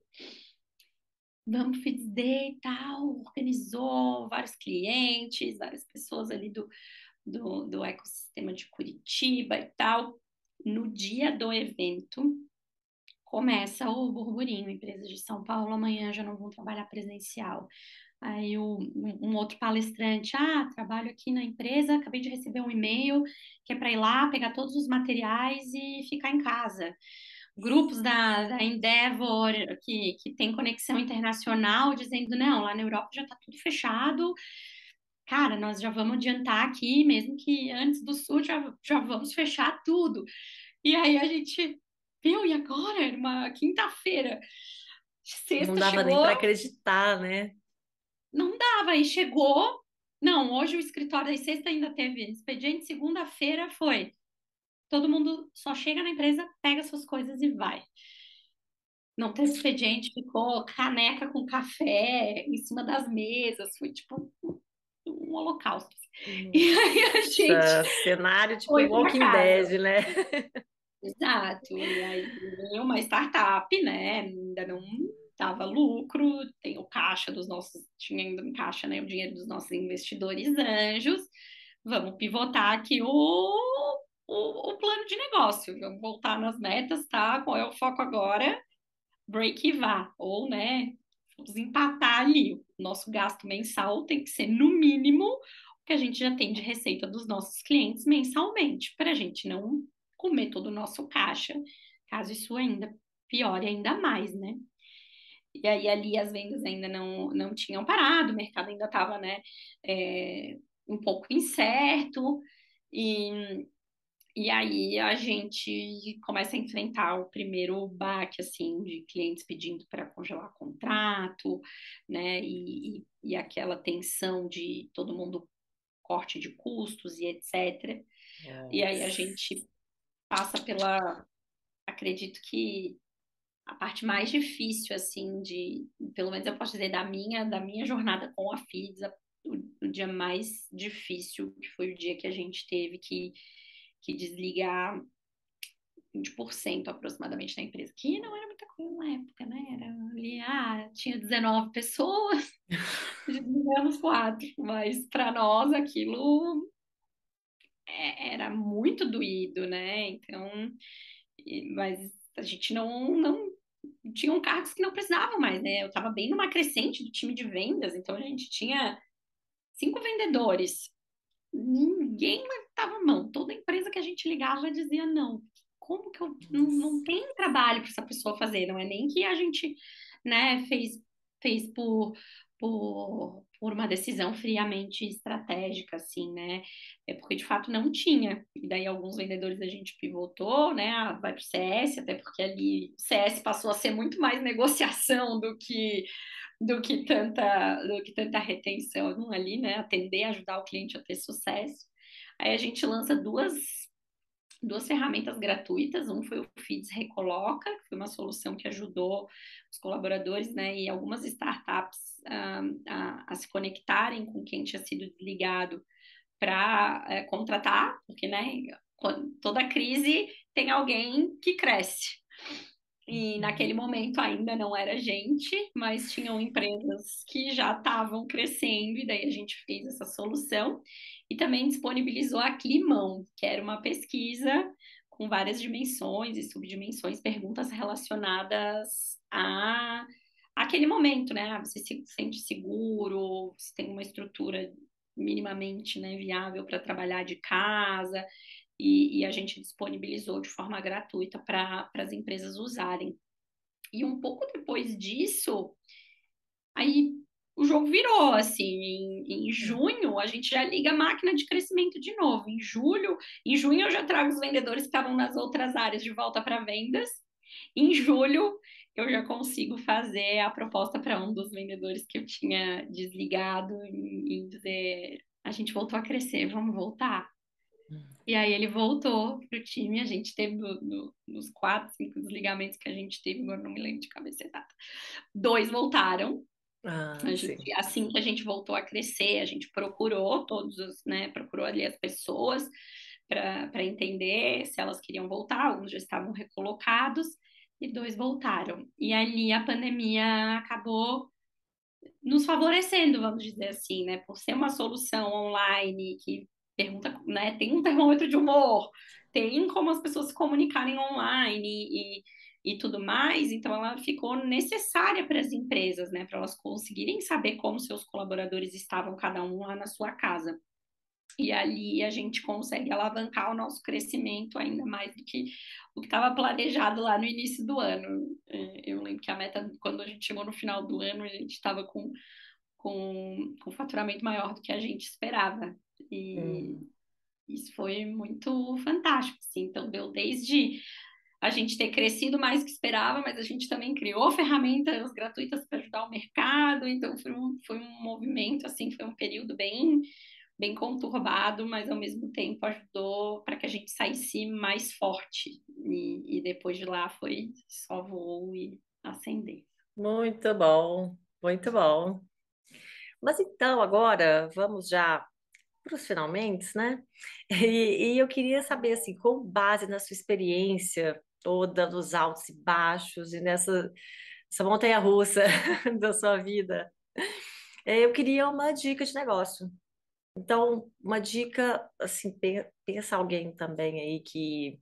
Vamos Feeds Day e tal, organizou vários clientes, várias pessoas ali do, do, do ecossistema de Curitiba e tal. No dia do evento, começa o burburinho. Empresas de São Paulo amanhã já não vão trabalhar presencial. Aí o, um outro palestrante, ah, trabalho aqui na empresa, acabei de receber um e-mail que é para ir lá pegar todos os materiais e ficar em casa. Grupos da, da Endeavor que, que tem conexão internacional dizendo, não, lá na Europa já está tudo fechado, cara, nós já vamos adiantar aqui, mesmo que antes do sul já, já vamos fechar tudo. E aí a gente, viu, e agora? Era uma quinta-feira. Sexta Não dava chegou, nem para acreditar, né? Não dava, e chegou. Não, hoje o escritório da sexta ainda teve expediente, segunda-feira foi. Todo mundo só chega na empresa, pega suas coisas e vai. Não teve expediente, ficou caneca com café em cima das mesas, foi tipo um holocausto. E aí a gente. Cenário tipo Walking Dead, né? Exato. E aí uma startup, né? Ainda não dava lucro, tem o caixa dos nossos, tinha ainda em caixa, né, o dinheiro dos nossos investidores anjos. Vamos pivotar aqui o, o, o plano de negócio, vamos voltar nas metas, tá? Qual é o foco agora? Break e vá, ou, né, vamos empatar ali. O nosso gasto mensal tem que ser, no mínimo, o que a gente já tem de receita dos nossos clientes mensalmente, para a gente não comer todo o nosso caixa, caso isso ainda piore ainda mais, né? E aí ali as vendas ainda não, não tinham parado, o mercado ainda estava né, é, um pouco incerto, e, e aí a gente começa a enfrentar o primeiro baque assim, de clientes pedindo para congelar contrato, né, e, e aquela tensão de todo mundo corte de custos e etc. E aí a gente passa pela, acredito que a parte mais difícil, assim, de, pelo menos eu posso dizer, da minha, da minha jornada com a FIDS, o, o, dia mais difícil, que foi o dia que a gente teve que, que desligar 20% aproximadamente da empresa, que não era muita coisa na época, né? Era ali, ah, tinha 19 pessoas, desligamos quatro, mas para nós aquilo é, era muito doído, né? Então, mas a gente não, não tinham cargos que não precisavam mais, né? Eu estava bem numa crescente do time de vendas, então a gente tinha cinco vendedores. Ninguém levantava a mão. Toda empresa que a gente ligava dizia não. Como que eu não, não tem trabalho para essa pessoa fazer? Não é nem que a gente, né, fez fez por por, por uma decisão friamente estratégica, assim, né? É porque de fato não tinha. E daí alguns vendedores a gente pivotou, né? Ah, vai para o CS, até porque ali o CS passou a ser muito mais negociação do que do que tanta do que tanta retenção ali, né? Atender, ajudar o cliente a ter sucesso. Aí a gente lança duas duas ferramentas gratuitas. Um foi o Feeds Recoloca, que foi uma solução que ajudou os colaboradores né, e algumas startups a, a, se conectarem com quem tinha sido desligado para é, contratar, porque né, toda crise tem alguém que cresce. E uhum. naquele momento ainda não era gente, mas tinham empresas que já estavam crescendo, e daí a gente fez essa solução e também disponibilizou a Climão, que era uma pesquisa com várias dimensões e subdimensões, perguntas relacionadas a aquele momento, né? Ah, você se sente seguro, você tem uma estrutura minimamente né, viável para trabalhar de casa, e, e, a gente disponibilizou de forma gratuita para as empresas usarem. E um pouco depois disso, aí o jogo virou, assim, em, em, junho a gente já liga a máquina de crescimento de novo. Em julho, em junho eu já trago os vendedores que estavam nas outras áreas de volta para vendas. Em julho eu já consigo fazer a proposta para um dos vendedores que eu tinha desligado e, e dizer a gente voltou a crescer, vamos voltar. E aí ele voltou para o time, a gente teve no, no, nos quatro, cinco desligamentos que a gente teve, agora não me lembro de cabeça exata. Dois voltaram, ah, gente, assim que a gente voltou a crescer, a gente procurou todos os, né, procurou ali as pessoas para entender se elas queriam voltar, alguns já estavam recolocados e dois voltaram. E ali a pandemia acabou nos favorecendo, vamos dizer assim, né, por ser uma solução online que pergunta, né, tem um termômetro de humor, tem como as pessoas se comunicarem online e e tudo mais, então ela ficou necessária para as empresas, né, para elas conseguirem saber como seus colaboradores estavam cada um lá na sua casa. E ali a gente consegue alavancar o nosso crescimento ainda mais do que o que estava planejado lá no início do ano. É, eu lembro que a meta, quando a gente chegou no final do ano, a gente estava com, com, com faturamento maior do que a gente esperava. E hum. isso foi muito fantástico. Assim. Então, deu desde a gente ter crescido mais do que esperava, mas a gente também criou ferramentas gratuitas para ajudar o mercado, então foi um, foi um movimento, assim, foi um período bem, bem conturbado, mas ao mesmo tempo ajudou para que a gente saísse mais forte. E, e depois de lá foi só voo e ascender. Muito bom, muito bom. Mas então, agora vamos já para os finalmente, né? E, e, eu queria saber, assim, com base na sua experiência toda nos altos e baixos e nessa essa montanha russa da sua vida. É, eu queria uma dica de negócio. Então, uma dica, assim, pensa alguém também aí que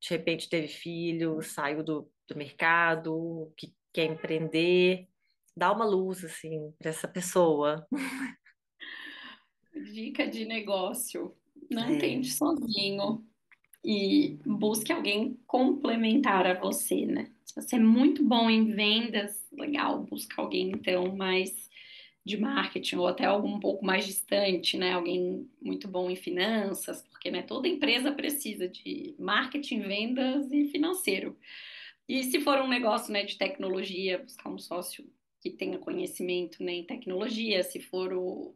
de repente teve filho, saiu do, do mercado, que quer empreender, dá uma luz, assim, para essa pessoa. Dica de negócio. Não é. tente sozinho e busque alguém complementar a você, né? Se você é muito bom em vendas, legal, busca alguém então mais de marketing ou até algo um pouco mais distante, né? Alguém muito bom em finanças, porque né, toda empresa precisa de marketing, vendas e financeiro. E se for um negócio né, de tecnologia, buscar um sócio que tenha conhecimento né, em tecnologia, se for o,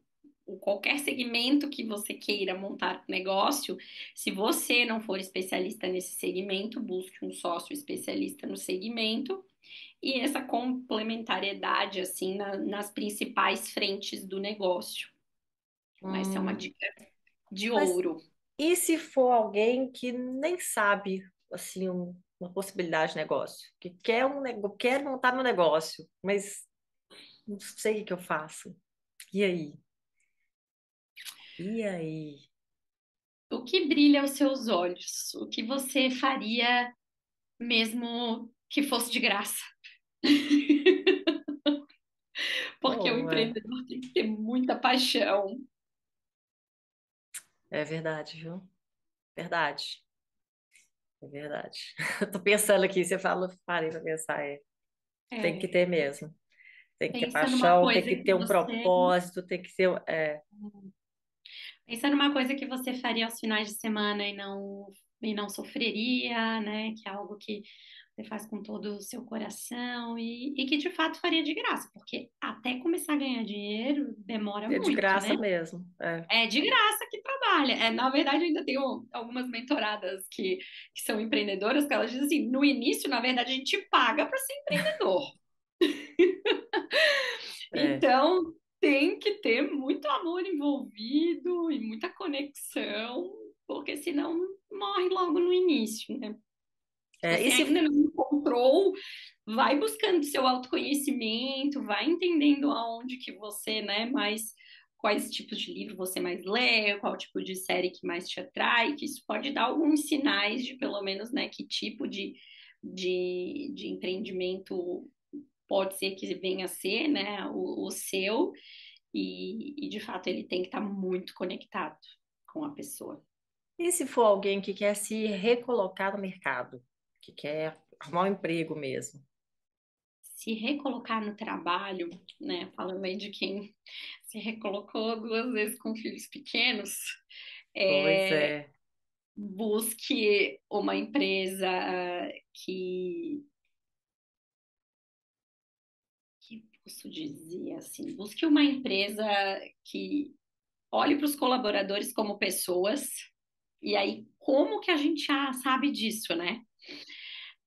qualquer segmento que você queira montar negócio, se você não for especialista nesse segmento, busque um sócio especialista no segmento e essa complementariedade assim na, nas principais frentes do negócio. Hum. Essa é uma hum. dica de Mas, ouro. E se for alguém que nem sabe assim um, uma possibilidade de negócio, que quer um quer montar meu negócio, mas não sei o que eu faço. E aí? E aí? O que brilha aos seus olhos? O que você faria mesmo que fosse de graça? Porque o empreendedor tem que ter muita paixão. É verdade, viu? Verdade. É verdade. Tô pensando aqui, você falou, parei para pensar, é. é. Tem que ter mesmo. Tem que ter paixão, tem que ter um você... propósito, tem que ser. É. Pensa numa coisa que você faria aos finais de semana e não, e não sofreria, né? Que é algo que você faz com todo o seu coração e, e, que de fato faria de graça, porque até começar a ganhar dinheiro demora é muito. É de graça né? mesmo. É. é. de graça que trabalha. É, na verdade, ainda tenho algumas mentoradas que, que são empreendedoras que elas dizem assim: no início, na verdade, a gente paga para ser empreendedor. é. Então, tem que ter muito amor envolvido e muita conexão, porque senão morre logo no início, né? É, se... ainda não encontrou, vai buscando seu autoconhecimento, vai entendendo aonde que você, né, mais quais tipos de livro você mais lê, qual tipo de série que mais te atrai, que isso pode dar alguns sinais de pelo menos, né, que tipo de, de, de empreendimento pode ser que venha a ser, né, o, o seu, e, e de fato ele tem que estar muito conectado com a pessoa. E se for alguém que quer se recolocar no mercado? que quer arrumar um emprego mesmo. Se recolocar no trabalho, né? Falando aí de quem se recolocou duas vezes com filhos pequenos, é, pois é. busque uma empresa que posso dizer assim, busque uma empresa que olhe para os colaboradores como pessoas. E aí, como que a gente já sabe disso, né?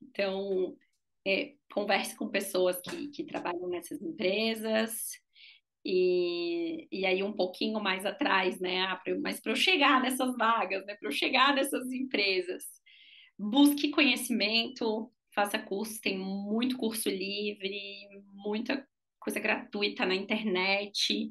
Então, é, converse com pessoas que, que trabalham nessas empresas. E, e aí um pouquinho mais atrás, né? Ah, mas para eu chegar nessas vagas, né? Para eu chegar nessas empresas, busque conhecimento, faça curso, tem muito curso livre, muita coisa gratuita na internet.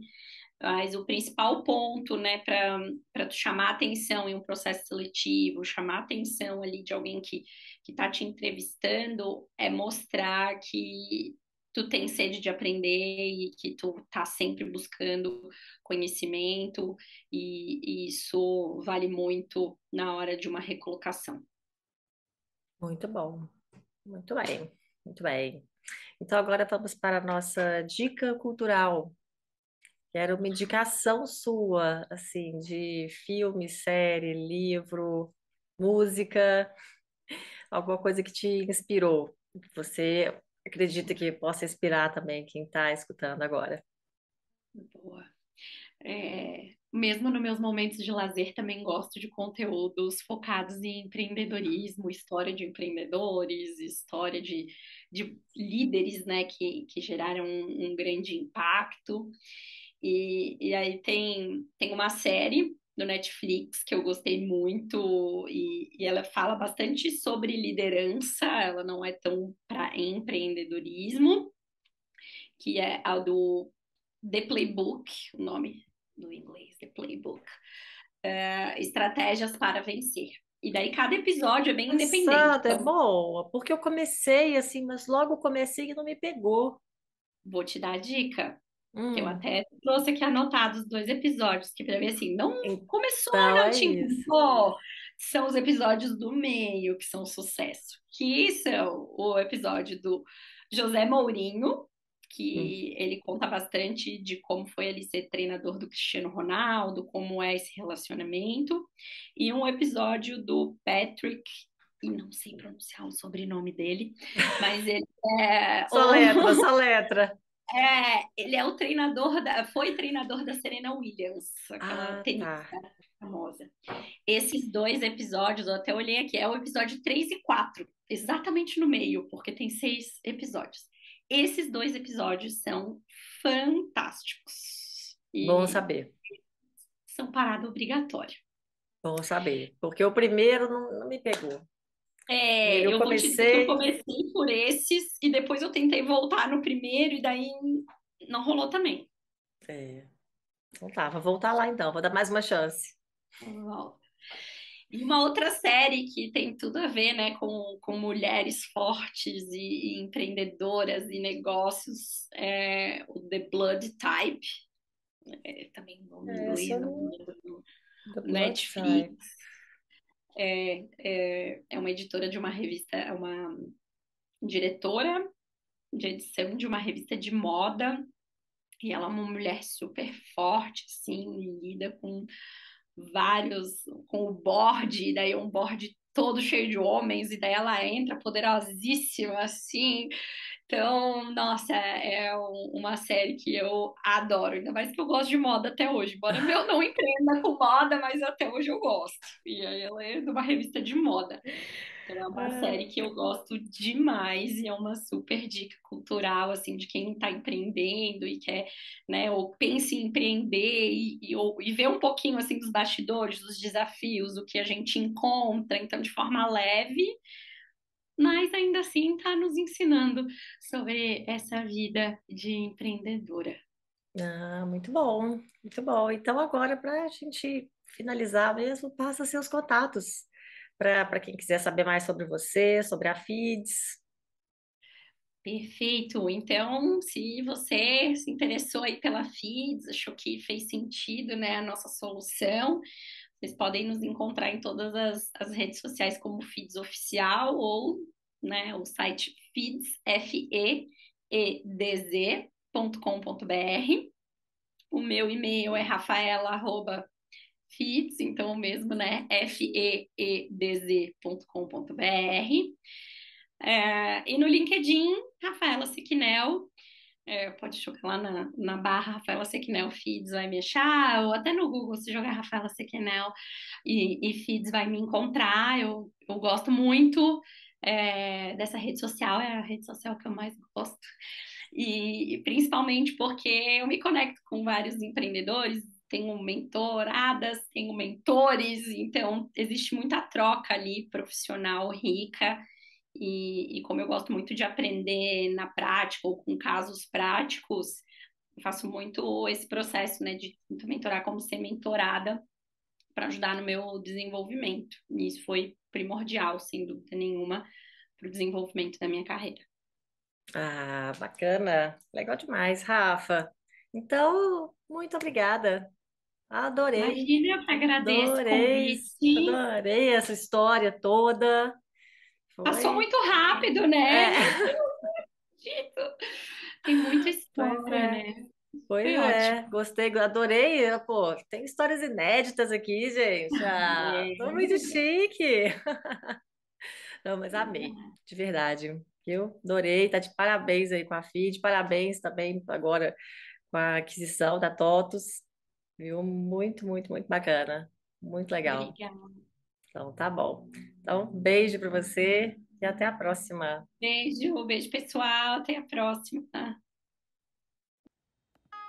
Mas o principal ponto, né, para chamar atenção em um processo seletivo, chamar atenção ali de alguém que que está te entrevistando é mostrar que tu tem sede de aprender e que tu tá sempre buscando conhecimento e, e isso vale muito na hora de uma recolocação. Muito bom, muito bem, muito bem. Então agora vamos para a nossa dica cultural. Quero uma indicação sua, assim, de filme, série, livro, música alguma coisa que te inspirou, que você acredita que possa inspirar também quem está escutando agora. Boa. É, mesmo nos meus momentos de lazer, também gosto de conteúdos focados em empreendedorismo, história de empreendedores, história de, de líderes né, que, que geraram um, um grande impacto. E, e aí tem, tem uma série no Netflix que eu gostei muito e, e, ela fala bastante sobre liderança, ela não é tão para empreendedorismo, que é a do The Playbook, o nome do inglês, The Playbook, uh, Estratégias para Vencer. E daí cada episódio é bem Nossa, independente. É então... é boa, porque eu comecei assim, mas logo comecei e não me pegou. Vou te dar a dica. Hum. Que eu hum. até trouxe aqui anotados dois episódios, que para mim, assim, não então, começou, não é te. São os episódios do meio que são sucesso. Que são o episódio do José Mourinho, que ele conta bastante de como foi ele ser treinador do Cristiano Ronaldo, como é esse relacionamento, e um episódio do Patrick, e não sei pronunciar o sobrenome dele, mas ele é. Só letra, só letra. É, ele é o treinador da, foi treinador da Serena Williams, aquela ah, tenista tá. famosa. Esses dois episódios, eu até olhei aqui, é o episódio 3 e 4, exatamente no meio, porque tem seis episódios. Esses dois episódios são fantásticos. Bom saber. São parada obrigatória. Bom saber, porque o primeiro não, não me pegou. É, eu, eu comecei... eu comecei por esses e depois eu tentei voltar no primeiro e daí não rolou também. É. Então tá, vou voltar lá então, vou dar mais uma chance. Volta. E uma outra série que tem tudo a ver né, com, com mulheres fortes e, e empreendedoras e negócios é o The Blood Type. É, também o nome é, inglês, no, Netflix. É, é, é uma editora de uma revista, é uma diretora de edição de uma revista de moda. E ela é uma mulher super forte, assim, lida com vários, com o board, e daí um board todo cheio de homens, e daí ela entra poderosíssima, assim. Então, nossa, é uma série que eu adoro, ainda mais que eu gosto de moda até hoje. Embora eu não empreenda com moda, mas até hoje eu gosto. E aí ela é de uma revista de moda. Então é uma ah. série que eu gosto demais e é uma super dica cultural, assim, de quem está empreendendo e quer, né, ou pense em empreender e, e, ou, e ver um pouquinho, assim, dos bastidores, dos desafios, o que a gente encontra, então, de forma leve, mas ainda assim está nos ensinando sobre essa vida de empreendedora. Ah, muito bom, muito bom. Então, agora, para a gente finalizar mesmo, passa seus contatos para quem quiser saber mais sobre você, sobre a FIDS. Perfeito. Então, se você se interessou aí pela FIDS, achou que fez sentido, né, a nossa solução, vocês podem nos encontrar em todas as, as redes sociais como FIDS Oficial ou né, o site FIDS, F-E-E-D-Z.com.br. O meu e-mail é rafaela, feeds, então mesmo, né? feedz.com.br. É, e no LinkedIn, Rafaela Siquinel, é, pode jogar lá na, na barra Rafaela Sequinel Feeds vai me achar, ou até no Google, se jogar Rafaela Sequinel e, e Feeds vai me encontrar. Eu, eu gosto muito é, dessa rede social, é a rede social que eu mais gosto. E, e principalmente porque eu me conecto com vários empreendedores, tenho mentoradas, tenho mentores, então existe muita troca ali profissional rica. E, e, como eu gosto muito de aprender na prática ou com casos práticos, faço muito esse processo né, de mentorar como ser mentorada para ajudar no meu desenvolvimento. E isso foi primordial, sem dúvida nenhuma, para o desenvolvimento da minha carreira. Ah, bacana, legal demais, Rafa. Então, muito obrigada Adorei. Imagina, eu que agradeço adorei, adorei essa história toda. Foi... Passou muito rápido, né? É. Tem muita história, é. né? Pois Foi é, ótimo. gostei, adorei. Pô, tem histórias inéditas aqui, gente. Ah, é. Tô muito chique. Não, mas amei, de verdade. Eu adorei, tá de parabéns aí com a FID, parabéns também agora com a aquisição da TOTUS. Viu? Muito, muito, muito bacana. Muito legal. Obrigada. Então, tá bom. Então, beijo para você e até a próxima. Beijo, beijo pessoal, até a próxima.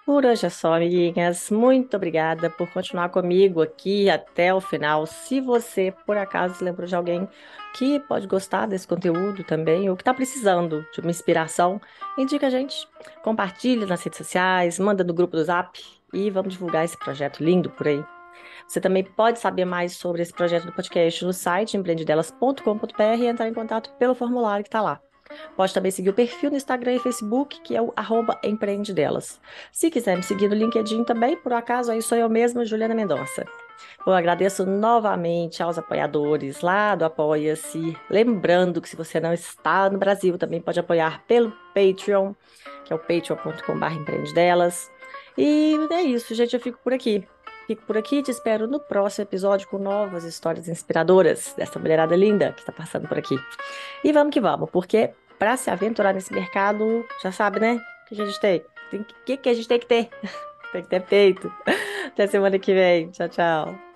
Por hoje é só, amiguinhas. Muito obrigada por continuar comigo aqui até o final. Se você, por acaso, se lembrou de alguém que pode gostar desse conteúdo também, ou que está precisando de uma inspiração, indica a gente. Compartilhe nas redes sociais, manda no grupo do Zap e vamos divulgar esse projeto lindo por aí. Você também pode saber mais sobre esse projeto do podcast no site empreendedelas.com.br e entrar em contato pelo formulário que está lá. Pode também seguir o perfil no Instagram e Facebook, que é o arroba empreendedelas. Se quiser me seguir no LinkedIn também, por acaso, aí sou eu mesma, Juliana Mendonça. Eu agradeço novamente aos apoiadores lá do Apoia-se. Lembrando que se você não está no Brasil, também pode apoiar pelo Patreon, que é o patreon.com.br empreendedelas. E é isso, gente. Eu fico por aqui. Fico por aqui e te espero no próximo episódio com novas histórias inspiradoras dessa mulherada linda que está passando por aqui. E vamos que vamos, porque para se aventurar nesse mercado, já sabe, né? O que a gente tem? O que, que a gente tem que ter? tem que ter peito. Até semana que vem. Tchau, tchau.